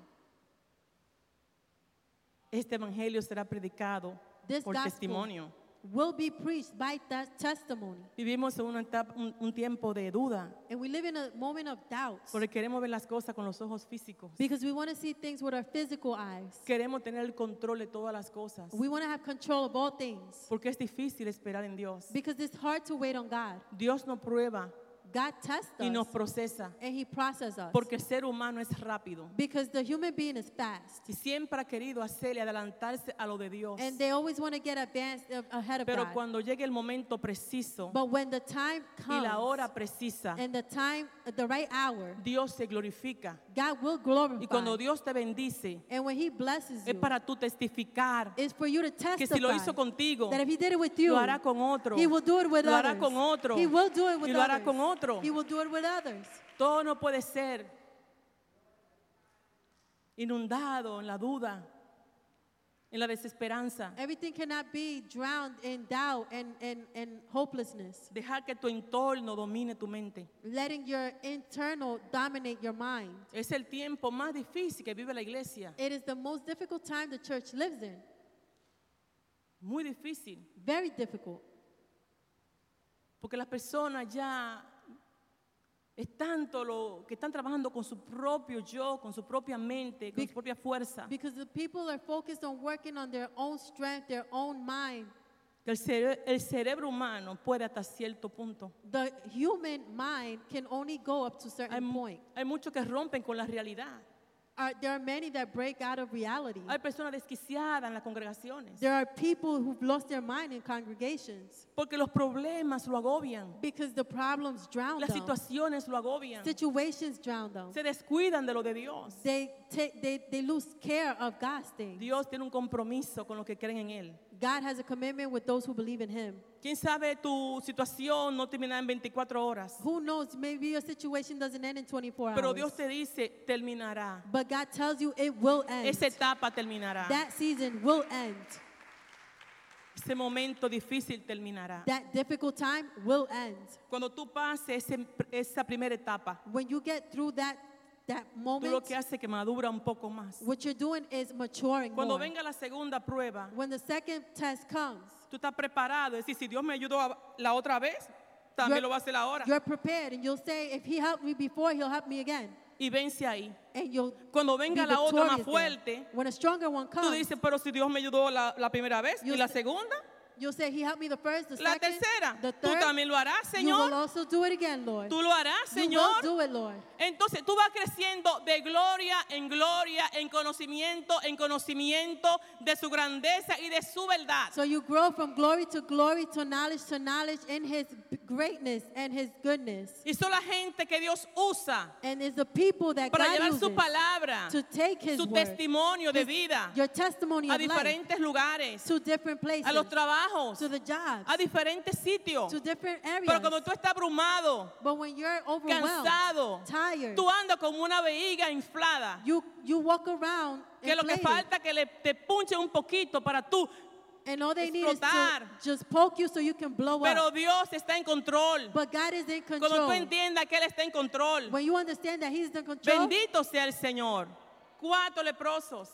Speaker 2: Este evangelio será predicado
Speaker 3: This
Speaker 2: por testimonio.
Speaker 3: will be preached by that testimony.
Speaker 2: Vivimos en una etapa- un, un tiempo de duda,
Speaker 3: And we live in a moment of doubt
Speaker 2: porque queremos ver las cosas con los ojos físicos.
Speaker 3: because we want to see things with our physical eyes.
Speaker 2: Queremos tener el control de todas las cosas,
Speaker 3: We want to have control of all things
Speaker 2: porque es difícil esperar en Dios.
Speaker 3: because it's hard to wait on God.
Speaker 2: Dios nos prueba
Speaker 3: God tests
Speaker 2: y nos
Speaker 3: us
Speaker 2: procesa,
Speaker 3: and He processes us
Speaker 2: porque el ser humano es rápido
Speaker 3: because the human being is fast
Speaker 2: y siempre ha querido hacerle adelantarse a lo de Dios.
Speaker 3: and they always want to get advanced uh, ahead of
Speaker 2: Pero
Speaker 3: God.
Speaker 2: cuando llegue el momento preciso
Speaker 3: But when the time
Speaker 2: y la hora
Speaker 3: comes
Speaker 2: precisa,
Speaker 3: and the time, the right hour,
Speaker 2: Dios se glorifica.
Speaker 3: God will glorify.
Speaker 2: Y cuando Dios te bendice,
Speaker 3: and when He blesses
Speaker 2: es
Speaker 3: you,
Speaker 2: para tú testificar
Speaker 3: it's for you to testify
Speaker 2: que si lo hizo contigo,
Speaker 3: that if He did it with you,
Speaker 2: lo hará con otro.
Speaker 3: He will do it with
Speaker 2: Lo hará
Speaker 3: others.
Speaker 2: con otro.
Speaker 3: He will do it with
Speaker 2: Y lo hará
Speaker 3: others.
Speaker 2: con otro.
Speaker 3: He will do it with others.
Speaker 2: Todo no puede ser inundado en la duda, en la desesperanza.
Speaker 3: Everything cannot be drowned in doubt and, and, and hopelessness.
Speaker 2: Dejar que tu entorno domine tu mente.
Speaker 3: Letting your internal dominate your mind.
Speaker 2: Es el tiempo más difícil que vive la iglesia.
Speaker 3: It is the most difficult time the church lives in.
Speaker 2: Muy difícil.
Speaker 3: Very difficult.
Speaker 2: Porque las personas ya es tanto lo que están trabajando con su propio yo, con su propia mente, con
Speaker 3: Bec-
Speaker 2: su propia fuerza.
Speaker 3: Because the people are focused on working on their own strength, their own mind,
Speaker 2: que el, cere- el cerebro humano puede hasta cierto punto.
Speaker 3: The human mind can only go up to a
Speaker 2: Hay,
Speaker 3: certain
Speaker 2: mu-
Speaker 3: point.
Speaker 2: hay muchos que rompen con la realidad.
Speaker 3: Are, there are many that break out of reality.
Speaker 2: Hay personas desquiciadas en las congregaciones.
Speaker 3: There are people who've lost their mind in congregations
Speaker 2: Porque los problemas lo agobian.
Speaker 3: because the problems drown
Speaker 2: Las
Speaker 3: them.
Speaker 2: situaciones lo agobian.
Speaker 3: Situations drown them.
Speaker 2: Se descuidan de lo de Dios.
Speaker 3: They, take, they, they lose care of God's things.
Speaker 2: Dios tiene un compromiso con los que creen en Él.
Speaker 3: God has a commitment with those who believe in Him.
Speaker 2: ¿Quién sabe tu situación no terminará en 24 horas?
Speaker 3: Who knows? Maybe your situation doesn't end in 24
Speaker 2: Pero
Speaker 3: hours.
Speaker 2: Dios te dice, terminará.
Speaker 3: But God tells you it will end.
Speaker 2: Esa etapa terminará.
Speaker 3: That season will end.
Speaker 2: Ese momento difícil terminará.
Speaker 3: That difficult time will end.
Speaker 2: Cuando tú pases ese- esa primera etapa,
Speaker 3: When you get through that, that
Speaker 2: tú
Speaker 3: moment,
Speaker 2: lo que hace que madura un poco más.
Speaker 3: what you're doing is maturing
Speaker 2: Cuando
Speaker 3: more.
Speaker 2: venga la segunda prueba,
Speaker 3: When the second test comes,
Speaker 2: tú estás preparado. Es decir, si Dios me ayudó la otra vez, también
Speaker 3: You're-
Speaker 2: lo va a hacer ahora.
Speaker 3: you're prepared and you'll say, if He helped me before, He'll help me again.
Speaker 2: Y vence ahí.
Speaker 3: And you'll
Speaker 2: Cuando
Speaker 3: be
Speaker 2: venga la otra más fuerte,
Speaker 3: When a stronger one
Speaker 2: tú
Speaker 3: comes,
Speaker 2: dices, pero si Dios me ayudó la, la primera vez y la segunda,
Speaker 3: you'll say, He helped me the first, the
Speaker 2: la
Speaker 3: second,
Speaker 2: tercera,
Speaker 3: the
Speaker 2: tú
Speaker 3: third.
Speaker 2: también lo harás,
Speaker 3: You will
Speaker 2: Señor.
Speaker 3: also do it again, Lord.
Speaker 2: Tú lo harás,
Speaker 3: You will
Speaker 2: Señor.
Speaker 3: do it, Lord.
Speaker 2: Entonces tú vas creciendo de gloria en gloria, en conocimiento, en conocimiento de su grandeza y de su verdad.
Speaker 3: So you grow from glory to glory to knowledge to knowledge in His greatness and His goodness.
Speaker 2: Y son la gente que Dios usa
Speaker 3: And it's the people that
Speaker 2: para
Speaker 3: God
Speaker 2: llevar
Speaker 3: uses
Speaker 2: su palabra,
Speaker 3: to take His
Speaker 2: su
Speaker 3: word,
Speaker 2: testimonio de vida
Speaker 3: your testimony
Speaker 2: a
Speaker 3: of life
Speaker 2: diferentes lugares,
Speaker 3: to different places,
Speaker 2: a los trabajos,
Speaker 3: to the jobs,
Speaker 2: a diferentes sitios.
Speaker 3: to different areas.
Speaker 2: Pero cuando tú estás abrumado,
Speaker 3: but when you're
Speaker 2: cansado,
Speaker 3: tired,
Speaker 2: tú andas como una vejiga inflada.
Speaker 3: you, you walk around
Speaker 2: Que lo que falta que le, te punche un poquito para tú.
Speaker 3: and all they need is to
Speaker 2: explotar.
Speaker 3: just poke you so you can blow
Speaker 2: Pero
Speaker 3: up.
Speaker 2: Dios está en control.
Speaker 3: But God is in
Speaker 2: Cuando tú
Speaker 3: control.
Speaker 2: entiendas que Él está en control.
Speaker 3: When you understand that He's in control,
Speaker 2: Bendito sea el Señor. Cuatro leprosos.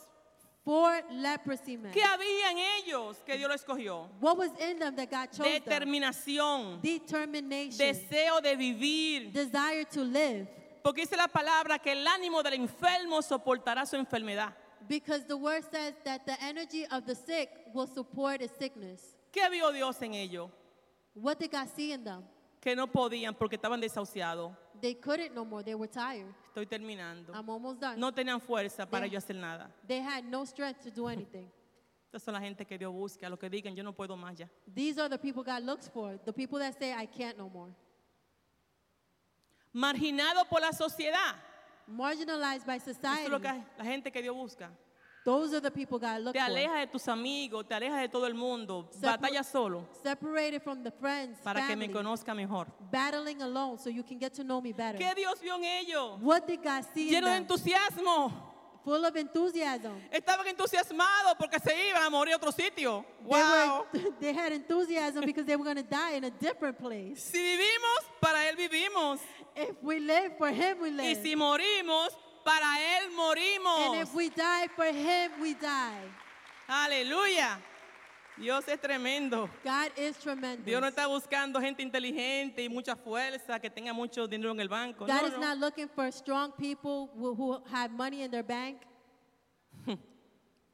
Speaker 3: Four leprosy men.
Speaker 2: ¿Qué había en ellos que Dios lo escogió?
Speaker 3: What was in them that God chose them?
Speaker 2: Determinación.
Speaker 3: Determination,
Speaker 2: Deseo de vivir.
Speaker 3: desire to live.
Speaker 2: Porque dice la palabra que el ánimo del enfermo soportará su enfermedad.
Speaker 3: Because the word says that the energy of the sick will support his sickness.
Speaker 2: ¿Qué vio Dios en ellos?
Speaker 3: What did God see in them?
Speaker 2: Que no podían porque estaban desahuciados.
Speaker 3: They couldn't no more. They were tired.
Speaker 2: Estoy terminando.
Speaker 3: I'm almost done.
Speaker 2: No tenían fuerza para
Speaker 3: They-
Speaker 2: yo hacer nada.
Speaker 3: They had no strength to do anything.
Speaker 2: Estas son la gente que Dios busca, los que digan yo no puedo más ya.
Speaker 3: These are the people God looks for. The people that say, I can't no more.
Speaker 2: Marginado por la sociedad.
Speaker 3: Marginalized by
Speaker 2: Eso es
Speaker 3: society.
Speaker 2: lo que la gente que Dios busca.
Speaker 3: Those are the people God looks
Speaker 2: Te alejas de tus amigos, te alejas de todo el mundo.
Speaker 3: Separ-
Speaker 2: Batalla solo
Speaker 3: Separated from the friends,
Speaker 2: para que me
Speaker 3: family,
Speaker 2: conozca mejor.
Speaker 3: battling alone so you can get to know me better.
Speaker 2: ¿Qué Dios vio en ellos?
Speaker 3: What did God see in
Speaker 2: Lleno de
Speaker 3: them?
Speaker 2: entusiasmo.
Speaker 3: Full of enthusiasm.
Speaker 2: Estaban entusiasmados porque se iban a morir a otro sitio.
Speaker 3: They,
Speaker 2: Wow.
Speaker 3: were, (laughs) they had enthusiasm because they were going to die in a different place.
Speaker 2: Si vivimos, para Él vivimos.
Speaker 3: If we live, for Him we
Speaker 2: Y
Speaker 3: live.
Speaker 2: si morimos, para Él
Speaker 3: and
Speaker 2: morimos.
Speaker 3: if we die, for Him we die.
Speaker 2: Aleluya. Dios es tremendo.
Speaker 3: God is tremendous.
Speaker 2: Dios no está buscando gente inteligente y mucha fuerza, que tenga mucho dinero en el banco.
Speaker 3: God
Speaker 2: No,
Speaker 3: is
Speaker 2: no.
Speaker 3: not looking for strong people who, who have money in their bank.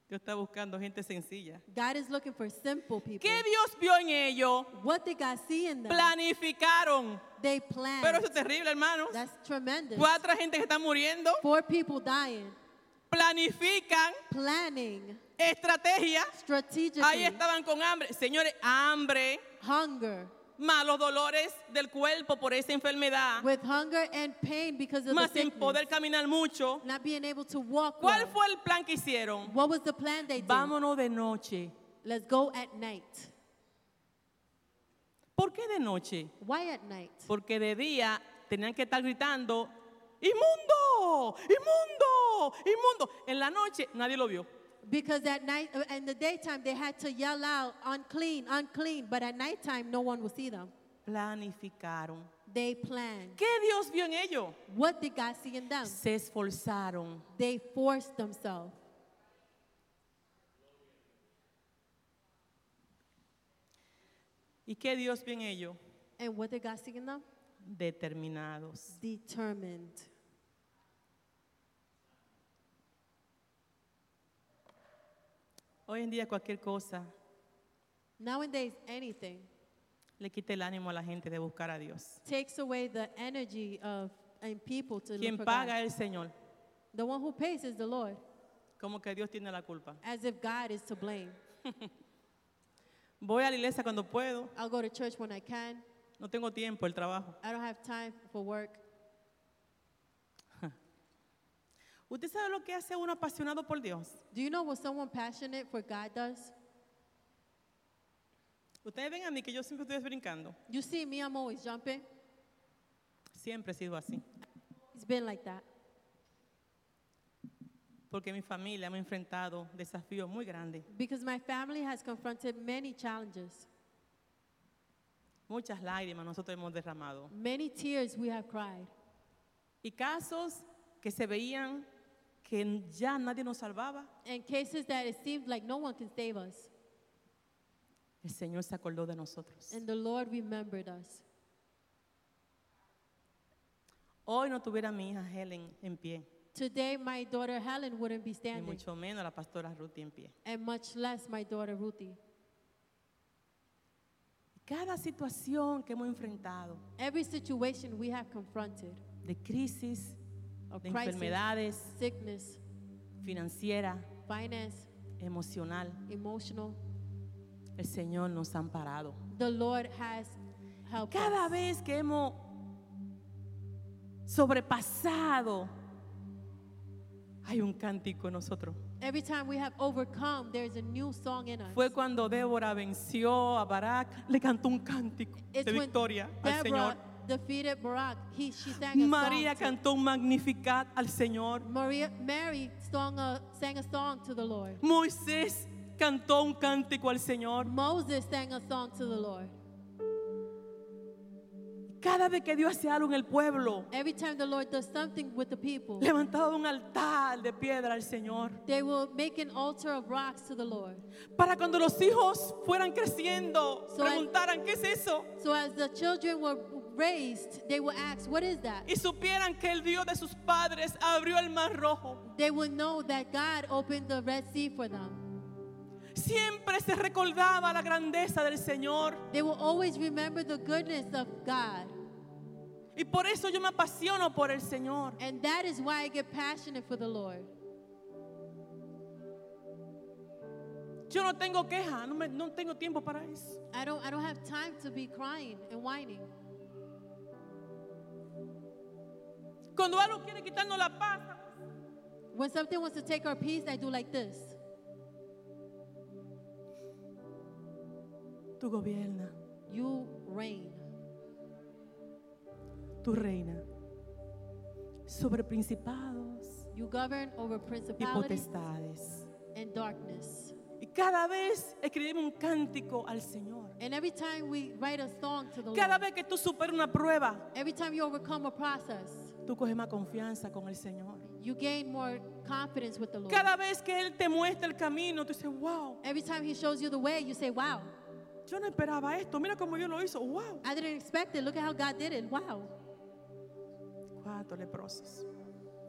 Speaker 2: Dios está buscando gente sencilla.
Speaker 3: God is looking for simple people.
Speaker 2: ¿Qué Dios vio en ellos?
Speaker 3: What did God see in them?
Speaker 2: Planificaron.
Speaker 3: They planned.
Speaker 2: Pero eso es terrible, hermanos.
Speaker 3: That's tremendous.
Speaker 2: Cuatro gente que están muriendo.
Speaker 3: Four people dying.
Speaker 2: Planifican
Speaker 3: Planning.
Speaker 2: estrategia. Ahí estaban con hambre. Señores, hambre,
Speaker 3: Hunger.
Speaker 2: Malos dolores del cuerpo por esa enfermedad,
Speaker 3: With hunger and pain because of
Speaker 2: más
Speaker 3: the
Speaker 2: sin
Speaker 3: sickness.
Speaker 2: poder caminar mucho.
Speaker 3: Not being able to walk
Speaker 2: ¿Cuál
Speaker 3: well.
Speaker 2: fue el plan que hicieron?
Speaker 3: What was the plan they did?
Speaker 2: Vámonos de noche.
Speaker 3: Let's go at night.
Speaker 2: ¿Por qué de noche?
Speaker 3: Why at night?
Speaker 2: Porque de día tenían que estar gritando, ¡inmundo! ¡inmundo! ¡inmundo! En la noche nadie lo vio.
Speaker 3: Because at night, uh, in the daytime, they had to yell out, unclean, unclean. But at nighttime, no one would see them.
Speaker 2: Planificaron.
Speaker 3: They planned.
Speaker 2: ¿Qué Dios vio en ellos?
Speaker 3: What did God see in them?
Speaker 2: Se esforzaron.
Speaker 3: They forced themselves.
Speaker 2: ¿Y qué Dios vio en ellos?
Speaker 3: And what did God see in them?
Speaker 2: Determinados.
Speaker 3: Determined.
Speaker 2: Hoy en día cualquier cosa
Speaker 3: Nowadays, anything
Speaker 2: le quita el ánimo a la gente de buscar a Dios.
Speaker 3: takes away the energy of and people to look
Speaker 2: Quien
Speaker 3: for
Speaker 2: paga
Speaker 3: God.
Speaker 2: es el Señor.
Speaker 3: The one who pays is the Lord,
Speaker 2: Como que Dios tiene la culpa.
Speaker 3: as if God is to blame. (laughs)
Speaker 2: Voy a la iglesia cuando puedo.
Speaker 3: I'll go to church when I can.
Speaker 2: No tengo tiempo, el trabajo.
Speaker 3: I don't have time for work.
Speaker 2: ¿Usted sabe lo que hace uno apasionado por Dios?
Speaker 3: Do you know what someone passionate for God does?
Speaker 2: Ustedes ven a mí que yo siempre estoy brincando.
Speaker 3: You see me, I'm always jumping.
Speaker 2: Siempre he sido así.
Speaker 3: It's been like that.
Speaker 2: Porque mi familia hemos enfrentado desafíos muy grandes.
Speaker 3: Because my family has confronted many challenges.
Speaker 2: Muchas lágrimas nosotros hemos derramado.
Speaker 3: Many tears we have cried.
Speaker 2: Y casos que se veían que ya nadie nos salvaba.
Speaker 3: And cases that it seemed like no one can save us.
Speaker 2: El Señor se acordó de nosotros.
Speaker 3: And the Lord remembered us.
Speaker 2: Hoy no tuviera mi hija Helen en pie,
Speaker 3: Today, my daughter Helen wouldn't be
Speaker 2: ni
Speaker 3: standing,
Speaker 2: mucho menos la pastora Ruthie en pie.
Speaker 3: and much less my daughter Ruthie.
Speaker 2: Cada situación que hemos enfrentado,
Speaker 3: Every situation we have confronted,
Speaker 2: de crisis,
Speaker 3: of
Speaker 2: de
Speaker 3: crisis,
Speaker 2: enfermedades,
Speaker 3: sickness,
Speaker 2: financiera,
Speaker 3: finance,
Speaker 2: emocional,
Speaker 3: emotional,
Speaker 2: el Señor nos ha amparado.
Speaker 3: the Lord has helped
Speaker 2: Cada
Speaker 3: us.
Speaker 2: vez que hemos sobrepasado, hay un cántico en nosotros.
Speaker 3: Every time we have overcome, there's a new song in us.
Speaker 2: Fue cuando Débora venció a Barak, le cantó un cántico
Speaker 3: It's
Speaker 2: de victoria al
Speaker 3: Deborah
Speaker 2: Señor.
Speaker 3: Defeated Barak. He, she sang a
Speaker 2: María
Speaker 3: song. to-
Speaker 2: cantó un magnificat al Señor.
Speaker 3: Maria, Mary sung a, sang a song to the Lord.
Speaker 2: Moisés cantó un cántico al Señor.
Speaker 3: Moses sang a song to the Lord.
Speaker 2: Cada vez que Dios hace algo en el pueblo,
Speaker 3: Every time the Lord does something with the people,
Speaker 2: levantaba un altar de piedra al Señor.
Speaker 3: they will make an altar of rocks to the Lord.
Speaker 2: Para cuando los hijos fueran creciendo,
Speaker 3: So
Speaker 2: preguntaran qué es eso
Speaker 3: So as the children were raised, they will ask, What is that?
Speaker 2: y supieran que el Dios de sus padres abrió el mar rojo.
Speaker 3: They will know that God opened the Red Sea for them.
Speaker 2: Siempre se recordaba la grandeza del Señor.
Speaker 3: They will always remember the goodness of God.
Speaker 2: Y por eso yo me apasiono por el Señor.
Speaker 3: And that is why I get passionate for the Lord.
Speaker 2: Yo no tengo queja, no, me- no tengo tiempo para eso.
Speaker 3: I don't, I don't have time to be crying and whining.
Speaker 2: Cuando algo quiere quitarnos la paz,
Speaker 3: When something wants to take our peace, I do like this.
Speaker 2: tú gobierna,
Speaker 3: You reign.
Speaker 2: tú reina sobre principados
Speaker 3: You govern over
Speaker 2: y
Speaker 3: principalities
Speaker 2: potestades.
Speaker 3: and darkness.
Speaker 2: Y cada vez escribimos un cántico al Señor.
Speaker 3: And every time we write a song to the
Speaker 2: Cada
Speaker 3: Lord,
Speaker 2: vez que tú superas una prueba,
Speaker 3: every time you overcome a process,
Speaker 2: tú coges más confianza con el Señor.
Speaker 3: you gain more confidence with the Lord.
Speaker 2: Cada vez que Él te muestra el camino, tú dices, wow,
Speaker 3: Every time He shows you the way, you say, Wow,
Speaker 2: yo no esperaba esto, mira cómo Dios lo hizo, wow.
Speaker 3: I didn't expect it. Look at how God did it. Wow.
Speaker 2: Cuatro leprosos.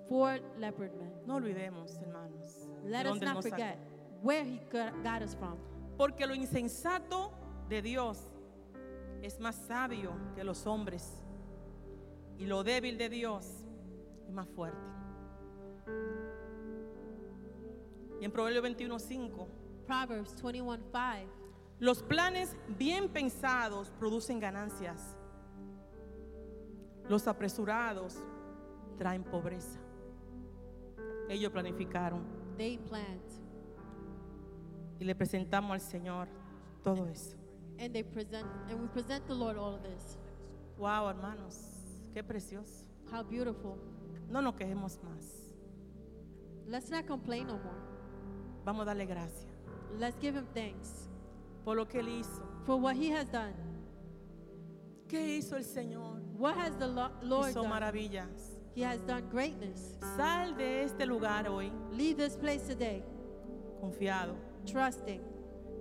Speaker 3: Four leopard men.
Speaker 2: No olvidemos, hermanos,
Speaker 3: Let us not
Speaker 2: sacó.
Speaker 3: forget where He got, got us from.
Speaker 2: Porque lo insensato de Dios es más sabio que los hombres. Y lo débil de Dios es más fuerte. Y en Proverbios 21:5,
Speaker 3: Proverbs 21 5.
Speaker 2: los planes bien pensados producen ganancias. Los apresurados traen pobreza. Ellos planificaron
Speaker 3: They plant
Speaker 2: y le presentamos al Señor todo eso.
Speaker 3: and they present, and we present the Lord all of this.
Speaker 2: Wow, hermanos, qué precioso.
Speaker 3: How beautiful.
Speaker 2: No nos quejemos más.
Speaker 3: Let's not complain no more.
Speaker 2: Vamos a darle gracias
Speaker 3: Let's give Him thanks
Speaker 2: por lo que Él hizo.
Speaker 3: for what He has done.
Speaker 2: ¿Qué hizo el Señor?
Speaker 3: What has the Lo- Lord
Speaker 2: hizo
Speaker 3: done?
Speaker 2: maravillas.
Speaker 3: He has done greatness.
Speaker 2: Sal de este lugar hoy
Speaker 3: Leave this place today
Speaker 2: confiado
Speaker 3: trusting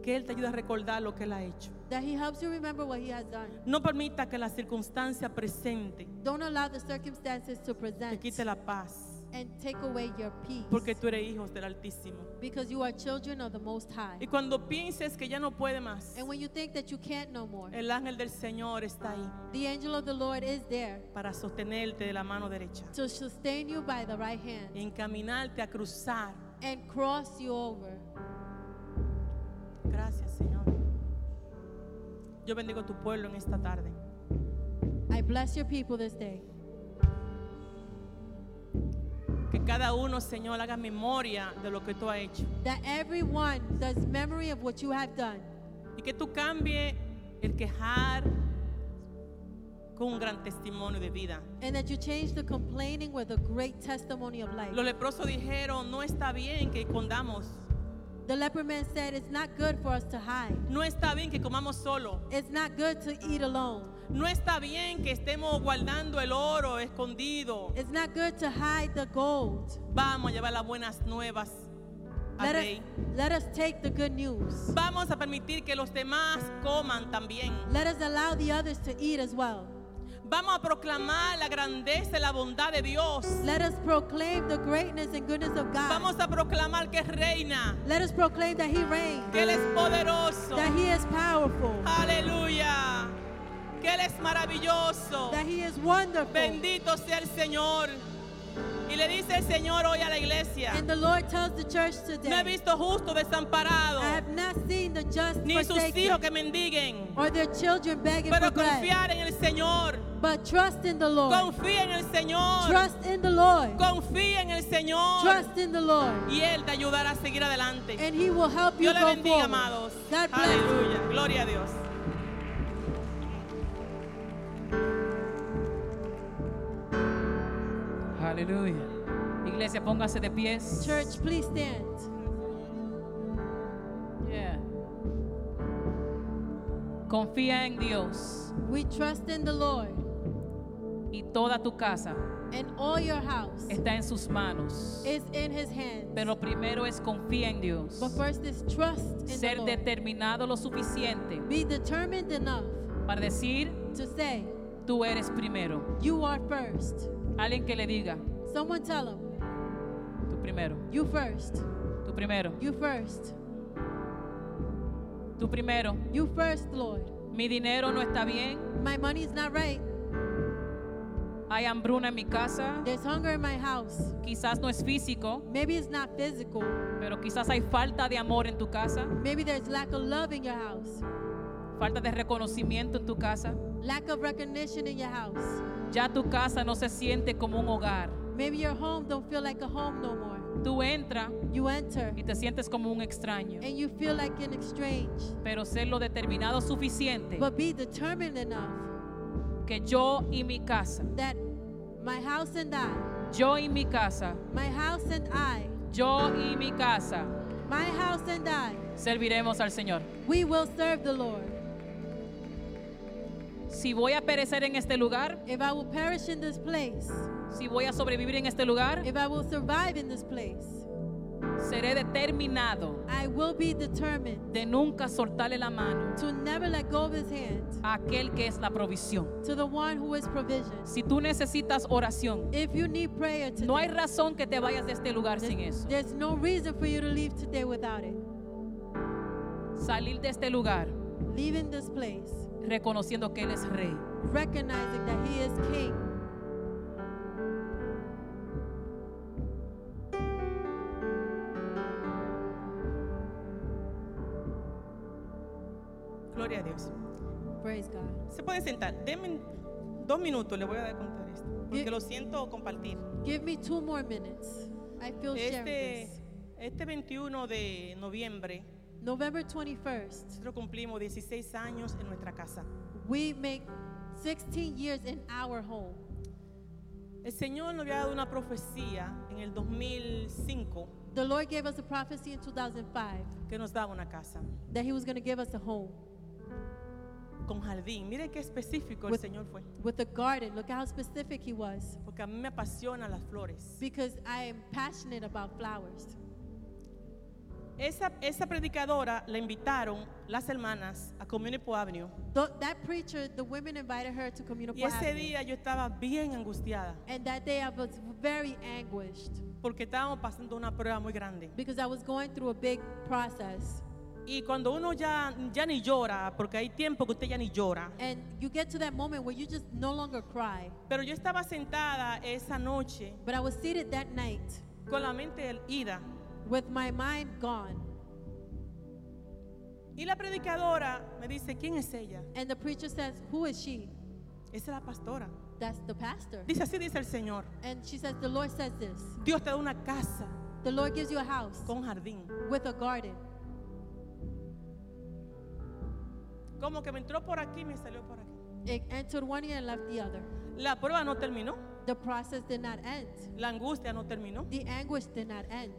Speaker 2: que Él te ayuda a recordar lo que Él ha hecho.
Speaker 3: That He helps you remember what He has done.
Speaker 2: No permita que la circunstancia presente
Speaker 3: Don't allow the circumstances to
Speaker 2: te
Speaker 3: present
Speaker 2: quite la paz
Speaker 3: and take away your peace.
Speaker 2: porque tú eres hijos del Altísimo.
Speaker 3: Because you are children of the Most High.
Speaker 2: Y cuando pienses que ya no puede más,
Speaker 3: And when you think that you can't no more,
Speaker 2: el ángel del Señor está ahí
Speaker 3: the angel of the Lord is there
Speaker 2: para sostenerte de la mano derecha
Speaker 3: to sustain you by the right hand
Speaker 2: y encaminarte a cruzar.
Speaker 3: and cross you over.
Speaker 2: Yo bendigo tu pueblo en esta tarde.
Speaker 3: I bless your people this day.
Speaker 2: Que cada uno, Señor, haga memoria de lo que tú has hecho.
Speaker 3: That everyone does memory of what you have done.
Speaker 2: Y que tú cambie el quejar con un gran testimonio de vida.
Speaker 3: And that you change the complaining with a great testimony of life.
Speaker 2: Los leprosos dijeron, no está bien que escondamos.
Speaker 3: The leper man said, It's not good for us to hide.
Speaker 2: No está bien que comamos solo.
Speaker 3: It's not good to eat alone.
Speaker 2: No está bien que estemos guardando el oro escondido.
Speaker 3: It's not good to hide the gold.
Speaker 2: Vamos a llevar las buenas nuevas
Speaker 3: Let us, let us take the good news.
Speaker 2: Vamos a permitir que los demás coman también.
Speaker 3: Let us allow the others to eat as well.
Speaker 2: Vamos a proclamar la grandeza y la bondad de Dios.
Speaker 3: Let us proclaim the greatness and goodness of God.
Speaker 2: Vamos a proclamar que reina,
Speaker 3: Let us proclaim that He reigns,
Speaker 2: que Él es poderoso.
Speaker 3: that He is powerful,
Speaker 2: Aleluya. Que Él es maravilloso.
Speaker 3: that He is wonderful.
Speaker 2: Bendito sea el Señor. Y le dice el Señor hoy a la iglesia.
Speaker 3: And the Lord tells the church
Speaker 2: No he
Speaker 3: today,
Speaker 2: visto justo desamparado,
Speaker 3: I have not seen the just
Speaker 2: ni sus hijos que mendiguen.
Speaker 3: or their children begging
Speaker 2: Pero
Speaker 3: for bread,
Speaker 2: confiar en el Señor.
Speaker 3: But trust in the Lord.
Speaker 2: Confía en el Señor.
Speaker 3: Trust in the Lord.
Speaker 2: Confía en el Señor.
Speaker 3: Trust in the Lord.
Speaker 2: Y Él te ayudará a seguir adelante.
Speaker 3: And He will help you
Speaker 2: Dios le
Speaker 3: go
Speaker 2: bendiga,
Speaker 3: forward.
Speaker 2: amados.
Speaker 3: God bless you.
Speaker 2: Aleluya. Gloria a Dios.
Speaker 4: Aleluya. Iglesia, póngase de pies.
Speaker 3: Church, please stand.
Speaker 4: Yeah. Confía en Dios
Speaker 3: We trust in the Lord,
Speaker 4: y toda tu casa
Speaker 3: and all your house
Speaker 4: está en sus manos.
Speaker 3: is in His hands.
Speaker 4: Pero primero es confía en Dios.
Speaker 3: But first is trust in the
Speaker 4: Ser
Speaker 3: Lord.
Speaker 4: determinado lo suficiente
Speaker 3: Be determined enough
Speaker 4: para decir,
Speaker 3: to say,
Speaker 4: tú eres primero.
Speaker 3: You are first.
Speaker 4: Alguien que le diga,
Speaker 3: Someone tell Him,
Speaker 4: tú primero,
Speaker 3: You first.
Speaker 4: tú primero,
Speaker 3: You first.
Speaker 4: tú primero.
Speaker 3: You first, Lord.
Speaker 4: Mi dinero no está bien.
Speaker 3: My money's not right.
Speaker 4: Hay hambruna en mi casa.
Speaker 3: There's hunger in my house.
Speaker 4: Quizás no es físico,
Speaker 3: Maybe it's not physical.
Speaker 4: pero quizás hay falta de amor en tu casa,
Speaker 3: Maybe there's lack of love in your house.
Speaker 4: falta de reconocimiento en tu casa.
Speaker 3: Lack of recognition in your house.
Speaker 4: Ya tu casa no se siente como un hogar.
Speaker 3: Maybe your home don't feel like a home no more.
Speaker 4: Tú entras
Speaker 3: You enter
Speaker 4: y te sientes como un extraño.
Speaker 3: and you feel like an exchange.
Speaker 4: Pero ser lo determinado suficiente
Speaker 3: But be determined enough
Speaker 4: que yo y mi casa,
Speaker 3: that my house and I,
Speaker 4: yo y mi casa,
Speaker 3: my house and I,
Speaker 4: yo y mi casa.
Speaker 3: My house and I,
Speaker 4: serviremos al Señor.
Speaker 3: we will serve the Lord.
Speaker 4: Si voy a perecer en este lugar,
Speaker 3: If I will perish in this place,
Speaker 4: si voy a sobrevivir en este lugar,
Speaker 3: if I will survive in this place,
Speaker 4: seré determinado
Speaker 3: I will be determined
Speaker 4: de nunca soltarle la mano
Speaker 3: to never let go of his hand
Speaker 4: a aquel que es la provisión.
Speaker 3: to the one who is provision.
Speaker 4: Si tú necesitas oración,
Speaker 3: If you need prayer today,
Speaker 4: no hay razón que te vayas de este lugar sin eso.
Speaker 3: there's no reason for you to leave today without it.
Speaker 4: Salir de este lugar
Speaker 3: Leaving this place,
Speaker 4: reconociendo que Él es rey.
Speaker 3: recognizing that he is king.
Speaker 2: Gloria a Dios.
Speaker 3: Praise God.
Speaker 2: Se pueden sentar. Denme dos minutos, le voy a dar contar esto. Porque
Speaker 3: Ye-
Speaker 2: lo siento compartir.
Speaker 3: Give me two more minutes. I feel
Speaker 2: Este,
Speaker 3: this.
Speaker 2: este 21 de noviembre,
Speaker 3: November 21st,
Speaker 2: nosotros cumplimos 16 años en nuestra casa.
Speaker 3: we make 16 years in our home.
Speaker 2: El Señor nos había dado una profecía en el 2005
Speaker 3: The Lord gave us a prophecy in 2005
Speaker 2: que nos daba una casa
Speaker 3: that He was going to give us a home
Speaker 2: con jardín. Mire qué específico el
Speaker 3: With-
Speaker 2: Señor fue.
Speaker 3: with a garden. Look how specific He was.
Speaker 2: Porque a mí me apasionan las flores.
Speaker 3: Because I am passionate about flowers.
Speaker 2: esa, esa predicadora la invitaron las hermanas a Community Avenue.
Speaker 3: Th- that preacher, the women invited her to Community
Speaker 2: Y ese
Speaker 3: Avenue.
Speaker 2: día yo estaba bien angustiada
Speaker 3: And that day I was very anguished
Speaker 2: porque estábamos pasando una prueba muy grande.
Speaker 3: because I was going through a big process.
Speaker 2: Y cuando uno ya, ya ni llora, porque hay tiempo que usted ya ni llora.
Speaker 3: And you get to that moment where you just no longer cry.
Speaker 2: Pero yo estaba sentada esa noche
Speaker 3: But I was seated that night
Speaker 2: con la mente ida.
Speaker 3: with my mind gone.
Speaker 2: Y la predicadora me dice, ¿quién es ella?
Speaker 3: And the preacher says, Who is she?
Speaker 2: Esa es la pastora.
Speaker 3: That's the pastor.
Speaker 2: Dice así, dice el Señor.
Speaker 3: And she says, The Lord says this
Speaker 2: Dios te da una casa
Speaker 3: The Lord gives you a house
Speaker 2: con jardín.
Speaker 3: with a garden.
Speaker 2: Como que me entró por aquí y me salió por aquí.
Speaker 3: It entered one ear and left the other.
Speaker 2: La prueba no terminó.
Speaker 3: The process did not end.
Speaker 2: La angustia no terminó.
Speaker 3: The anguish did not end.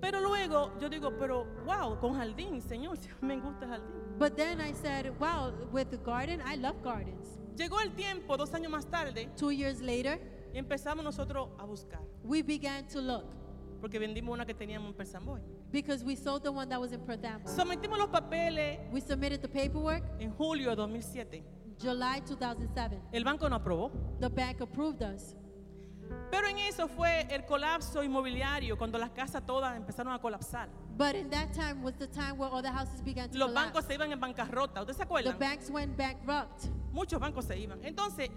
Speaker 2: Pero luego yo digo, pero wow, con jardín, Señor, (laughs) me gusta el jardín.
Speaker 3: But then I said, Wow, with the garden, I love gardens.
Speaker 2: Llegó el tiempo, dos años más tarde,
Speaker 3: Two years later,
Speaker 2: y empezamos nosotros a buscar.
Speaker 3: we began to look
Speaker 2: Porque vendimos una que teníamos en Persamboy.
Speaker 3: because we sold the one that was in Perth Amboy.
Speaker 2: Sometimos los papeles
Speaker 3: We submitted the paperwork
Speaker 2: en julio de 2007.
Speaker 3: July 2007.
Speaker 2: El banco no aprobó.
Speaker 3: The bank approved us.
Speaker 2: Pero en eso fue el colapso inmobiliario, cuando las casas todas empezaron a colapsar.
Speaker 3: But in that time was the time where all the houses began to
Speaker 2: Los
Speaker 3: collapse.
Speaker 2: bancos se iban en bancarrota. ¿Ustedes se
Speaker 3: The
Speaker 2: acuerdan?
Speaker 3: banks went bankrupt.
Speaker 2: Muchos bancos se iban. Entonces,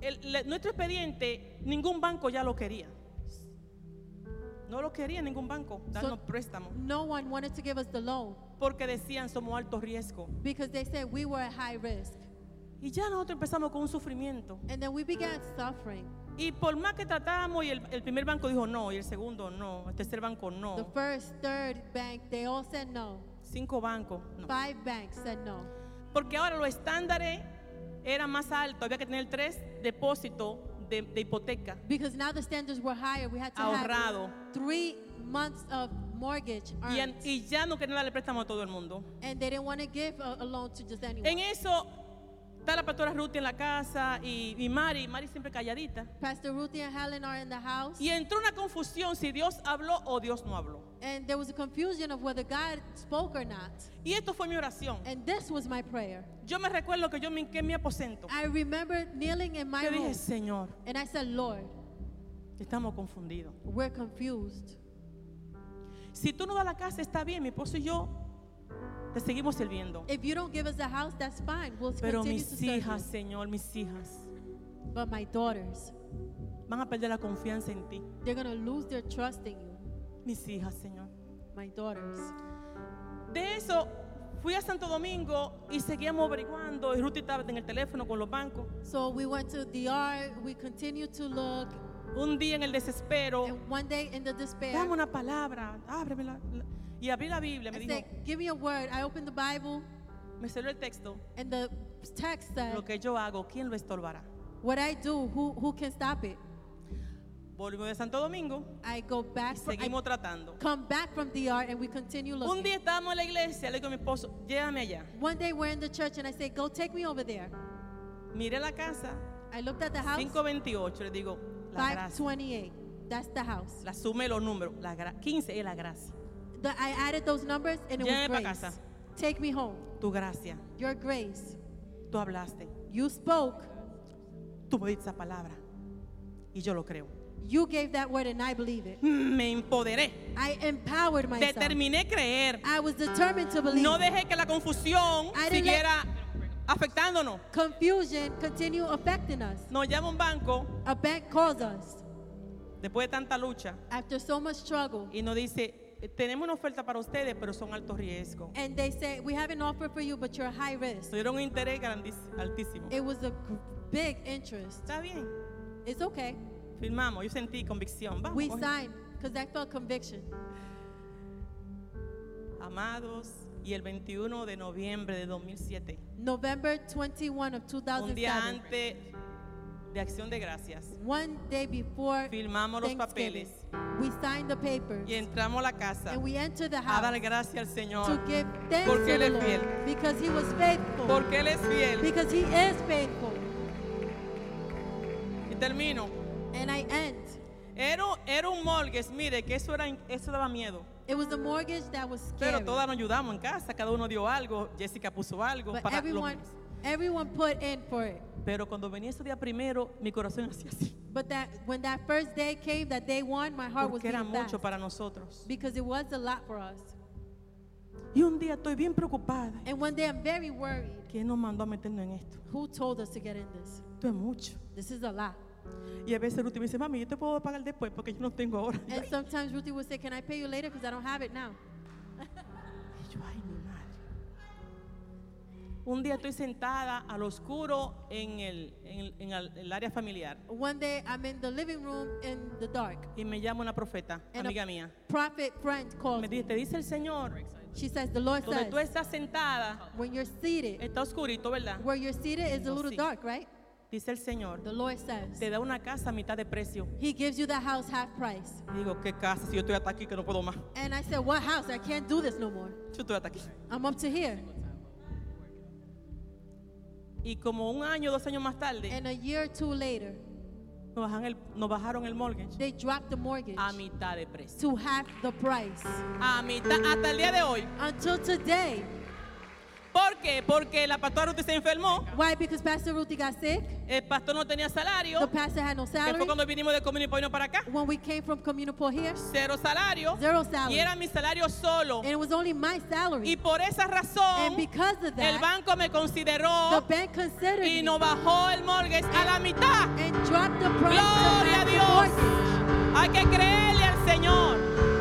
Speaker 2: el- le- nuestro expediente, ningún banco ya lo quería. No lo quería ningún banco, darnos
Speaker 3: So-
Speaker 2: préstamos.
Speaker 3: No one wanted to give us the loan
Speaker 2: Porque decían, somos alto riesgo.
Speaker 3: because they said we were at high risk.
Speaker 2: Y ya nosotros empezamos con un sufrimiento.
Speaker 3: And then we began suffering.
Speaker 2: Y por más que tratábamos, y el, el primer banco dijo no, y el segundo no, el tercer banco
Speaker 3: The
Speaker 2: no,
Speaker 3: first, third bank, they all said no.
Speaker 2: cinco bancos no.
Speaker 3: Five banks said no.
Speaker 2: Porque ahora los estándares eran más altos, había que tener tres depósitos de, de hipoteca
Speaker 3: Because now the standards were higher. We had to
Speaker 2: ahorrado.
Speaker 3: have three months of mortgage
Speaker 2: Y,
Speaker 3: earned.
Speaker 2: en- y ya no querían darle préstamo a todo el mundo.
Speaker 3: and they didn't want to give a, a loan to just anyone.
Speaker 2: En eso está la pastora Ruth en la casa y, y Mari, Mari siempre calladita.
Speaker 3: Pastor Ruthie and Helen are in the house.
Speaker 2: Y entró una confusión si Dios habló o Dios no habló.
Speaker 3: And there was a confusion of whether God spoke or not.
Speaker 2: Y esto fue mi oración.
Speaker 3: And this was my prayer.
Speaker 2: Yo me recuerdo que yo me hinqué en mi aposento.
Speaker 3: I remember kneeling in my
Speaker 2: Yo
Speaker 3: room
Speaker 2: dije, Señor,
Speaker 3: and I said, Lord,
Speaker 2: estamos confundidos.
Speaker 3: we're confused.
Speaker 2: Si tú no das la casa, está bien, mi esposo y yo te seguimos sirviendo.
Speaker 3: If you don't give us a house, that's fine. We'll
Speaker 2: Pero
Speaker 3: continue to
Speaker 2: mis
Speaker 3: serve
Speaker 2: hijas,
Speaker 3: you.
Speaker 2: Señor, mis hijas,
Speaker 3: But my daughters,
Speaker 2: van a perder la confianza en ti.
Speaker 3: they're going to lose their trust in you.
Speaker 2: Mis hijas, Señor.
Speaker 3: My daughters.
Speaker 2: De eso fui a Santo Domingo y seguíamos averiguando. Y Ruth estaba en el teléfono con los bancos.
Speaker 3: So we went to DR. We continued to look.
Speaker 2: Un día en el desespero,
Speaker 3: And one day in the despair,
Speaker 2: dame una palabra, ábreme la, la- Y abrí la Biblia, me
Speaker 3: I
Speaker 2: dijo,
Speaker 3: said, Give me a word. I opened the Bible,
Speaker 2: me salió el texto.
Speaker 3: and the text said,
Speaker 2: Lo que yo hago, ¿quién lo estorbará?
Speaker 3: What I do, who, who can stop it?
Speaker 2: Volvimos de Santo Domingo
Speaker 3: I go
Speaker 2: y
Speaker 3: back. From, I
Speaker 2: seguimos tratando.
Speaker 3: come back from DR, and we continue
Speaker 2: Un
Speaker 3: looking.
Speaker 2: día estábamos en la iglesia, le digo a mi esposo, llévame allá.
Speaker 3: One day we're in the church, and I say, Go take me over there.
Speaker 2: Miré la casa,
Speaker 3: I looked at the house,
Speaker 2: 528, le digo, la gracia.
Speaker 3: 528. That's the house.
Speaker 2: La sumé los números, la gra- 15 es la gracia.
Speaker 3: The, I added those numbers, and it
Speaker 2: Llévame
Speaker 3: was
Speaker 2: pa'
Speaker 3: grace.
Speaker 2: casa.
Speaker 3: Take me home.
Speaker 2: Tu gracia,
Speaker 3: Your grace.
Speaker 2: tú hablaste,
Speaker 3: You spoke.
Speaker 2: tú me diste esa palabra. Y yo lo creo.
Speaker 3: You gave that word, and I believe it.
Speaker 2: Me empoderé,
Speaker 3: I empowered myself.
Speaker 2: determiné creer.
Speaker 3: I was determined to believe.
Speaker 2: No dejé que la confusión
Speaker 3: I didn't
Speaker 2: siguiera afectándonos.
Speaker 3: Confusion continue affecting us.
Speaker 2: Nos llama un banco
Speaker 3: A bank calls us
Speaker 2: después de tanta lucha
Speaker 3: after so much struggle,
Speaker 2: y nos dice, tenemos una oferta para ustedes, pero son alto riesgo.
Speaker 3: and they say, "We have an offer for you, but you're high risk."
Speaker 2: Nos dieron un interés grandis- altísimo.
Speaker 3: It was a big interest.
Speaker 2: Está bien,
Speaker 3: It's okay.
Speaker 2: firmamos. Yo sentí convicción. Vamos,
Speaker 3: We
Speaker 2: coge.
Speaker 3: signed because I felt conviction.
Speaker 2: Amados, y el 21 de noviembre de 2007,
Speaker 3: November 21 of
Speaker 2: un día
Speaker 3: 2007.
Speaker 2: antes de Acción de Gracias,
Speaker 3: One day before
Speaker 2: firmamos los
Speaker 3: Thanksgiving,
Speaker 2: papeles
Speaker 3: we signed the papers
Speaker 2: y entramos a la casa
Speaker 3: and we entered the
Speaker 2: a
Speaker 3: house
Speaker 2: dar gracias al
Speaker 3: to
Speaker 2: Señor
Speaker 3: give thanks
Speaker 2: Porque
Speaker 3: to
Speaker 2: Él
Speaker 3: the
Speaker 2: es
Speaker 3: Lord
Speaker 2: fiel.
Speaker 3: because He was faithful.
Speaker 2: porque Él es fiel.
Speaker 3: Because He is faithful.
Speaker 2: Y termino.
Speaker 3: And I end.
Speaker 2: Era, era un mortgage, mire, que eso, era, eso daba miedo.
Speaker 3: It was the mortgage that was
Speaker 2: Pero
Speaker 3: scary.
Speaker 2: todas nos ayudamos en casa, cada uno dio algo, Jessica puso algo
Speaker 3: But
Speaker 2: para los
Speaker 3: everyone,
Speaker 2: meses.
Speaker 3: Everyone put in for it.
Speaker 2: Pero cuando venía ese día primero, mi corazón (laughs) hacía así.
Speaker 3: But that when that first day came, that day one, my heart was
Speaker 2: Porque era
Speaker 3: beating
Speaker 2: mucho
Speaker 3: fast
Speaker 2: para nosotros.
Speaker 3: because it was a lot for us.
Speaker 2: Y un día estoy bien preocupada.
Speaker 3: And one day I'm very worried.
Speaker 2: ¿Quién nos mandó a meternos en esto?
Speaker 3: Who told us to get in this?
Speaker 2: Esto es mucho.
Speaker 3: This is a lot.
Speaker 2: Y a veces Ruth me dice, mami, yo te puedo pagar después porque yo no tengo ahora.
Speaker 3: And sometimes Ruthie would say, "Can I pay you later? Because I don't have it now."
Speaker 2: Un día estoy sentada al oscuro en el, en el- en el- el área familiar
Speaker 3: One day I'm in the living room in the dark,
Speaker 2: y me llama una profeta,
Speaker 3: and
Speaker 2: amiga mía.
Speaker 3: prophet friend calls
Speaker 2: Me dice, te dice el Señor,
Speaker 3: She says, "The Lord
Speaker 2: donde tú
Speaker 3: says,
Speaker 2: estás sentada,
Speaker 3: when you're seated,
Speaker 2: está oscurito, ¿verdad?
Speaker 3: where you're seated is a little
Speaker 2: sí.
Speaker 3: dark, right?"
Speaker 2: Dice el Señor,
Speaker 3: The Lord says,
Speaker 2: te da una casa a mitad de precio.
Speaker 3: He gives you the house half price.
Speaker 2: Y digo, ¿qué casa? Si yo estoy hasta aquí que no puedo más.
Speaker 3: And I said, "What house? I can't do this no more.
Speaker 2: Yo estoy hasta aquí.
Speaker 3: I'm up to here."
Speaker 2: Y como un año, dos años más tarde,
Speaker 3: And a year or two later,
Speaker 2: nos, bajan el, nos bajaron el mortgage
Speaker 3: they dropped the mortgage
Speaker 2: a mitad de precio.
Speaker 3: to half the price.
Speaker 2: A mitad, hasta el día de hoy.
Speaker 3: Until today.
Speaker 2: ¿Por qué? Porque la pastora Ruth se enfermó,
Speaker 3: Why? Because Pastor Ruthie got sick.
Speaker 2: el pastor no tenía salario,
Speaker 3: The pastor had no
Speaker 2: que
Speaker 3: salary.
Speaker 2: fue cuando vinimos de Comunipoino para acá.
Speaker 3: When we came from Communipol here,
Speaker 2: Cero salario.
Speaker 3: zero
Speaker 2: Y
Speaker 3: salary.
Speaker 2: era mi salario solo.
Speaker 3: And it was only my
Speaker 2: Y
Speaker 3: salary.
Speaker 2: por esa
Speaker 3: And
Speaker 2: razón,
Speaker 3: because of
Speaker 2: el
Speaker 3: that,
Speaker 2: banco me
Speaker 3: the
Speaker 2: consideró
Speaker 3: bank considered
Speaker 2: y nos bajó el mortgage a la mitad.
Speaker 3: and dropped the price
Speaker 2: Gloria a
Speaker 3: the
Speaker 2: Dios.
Speaker 3: mortgage.
Speaker 2: Hay que creerle al Señor.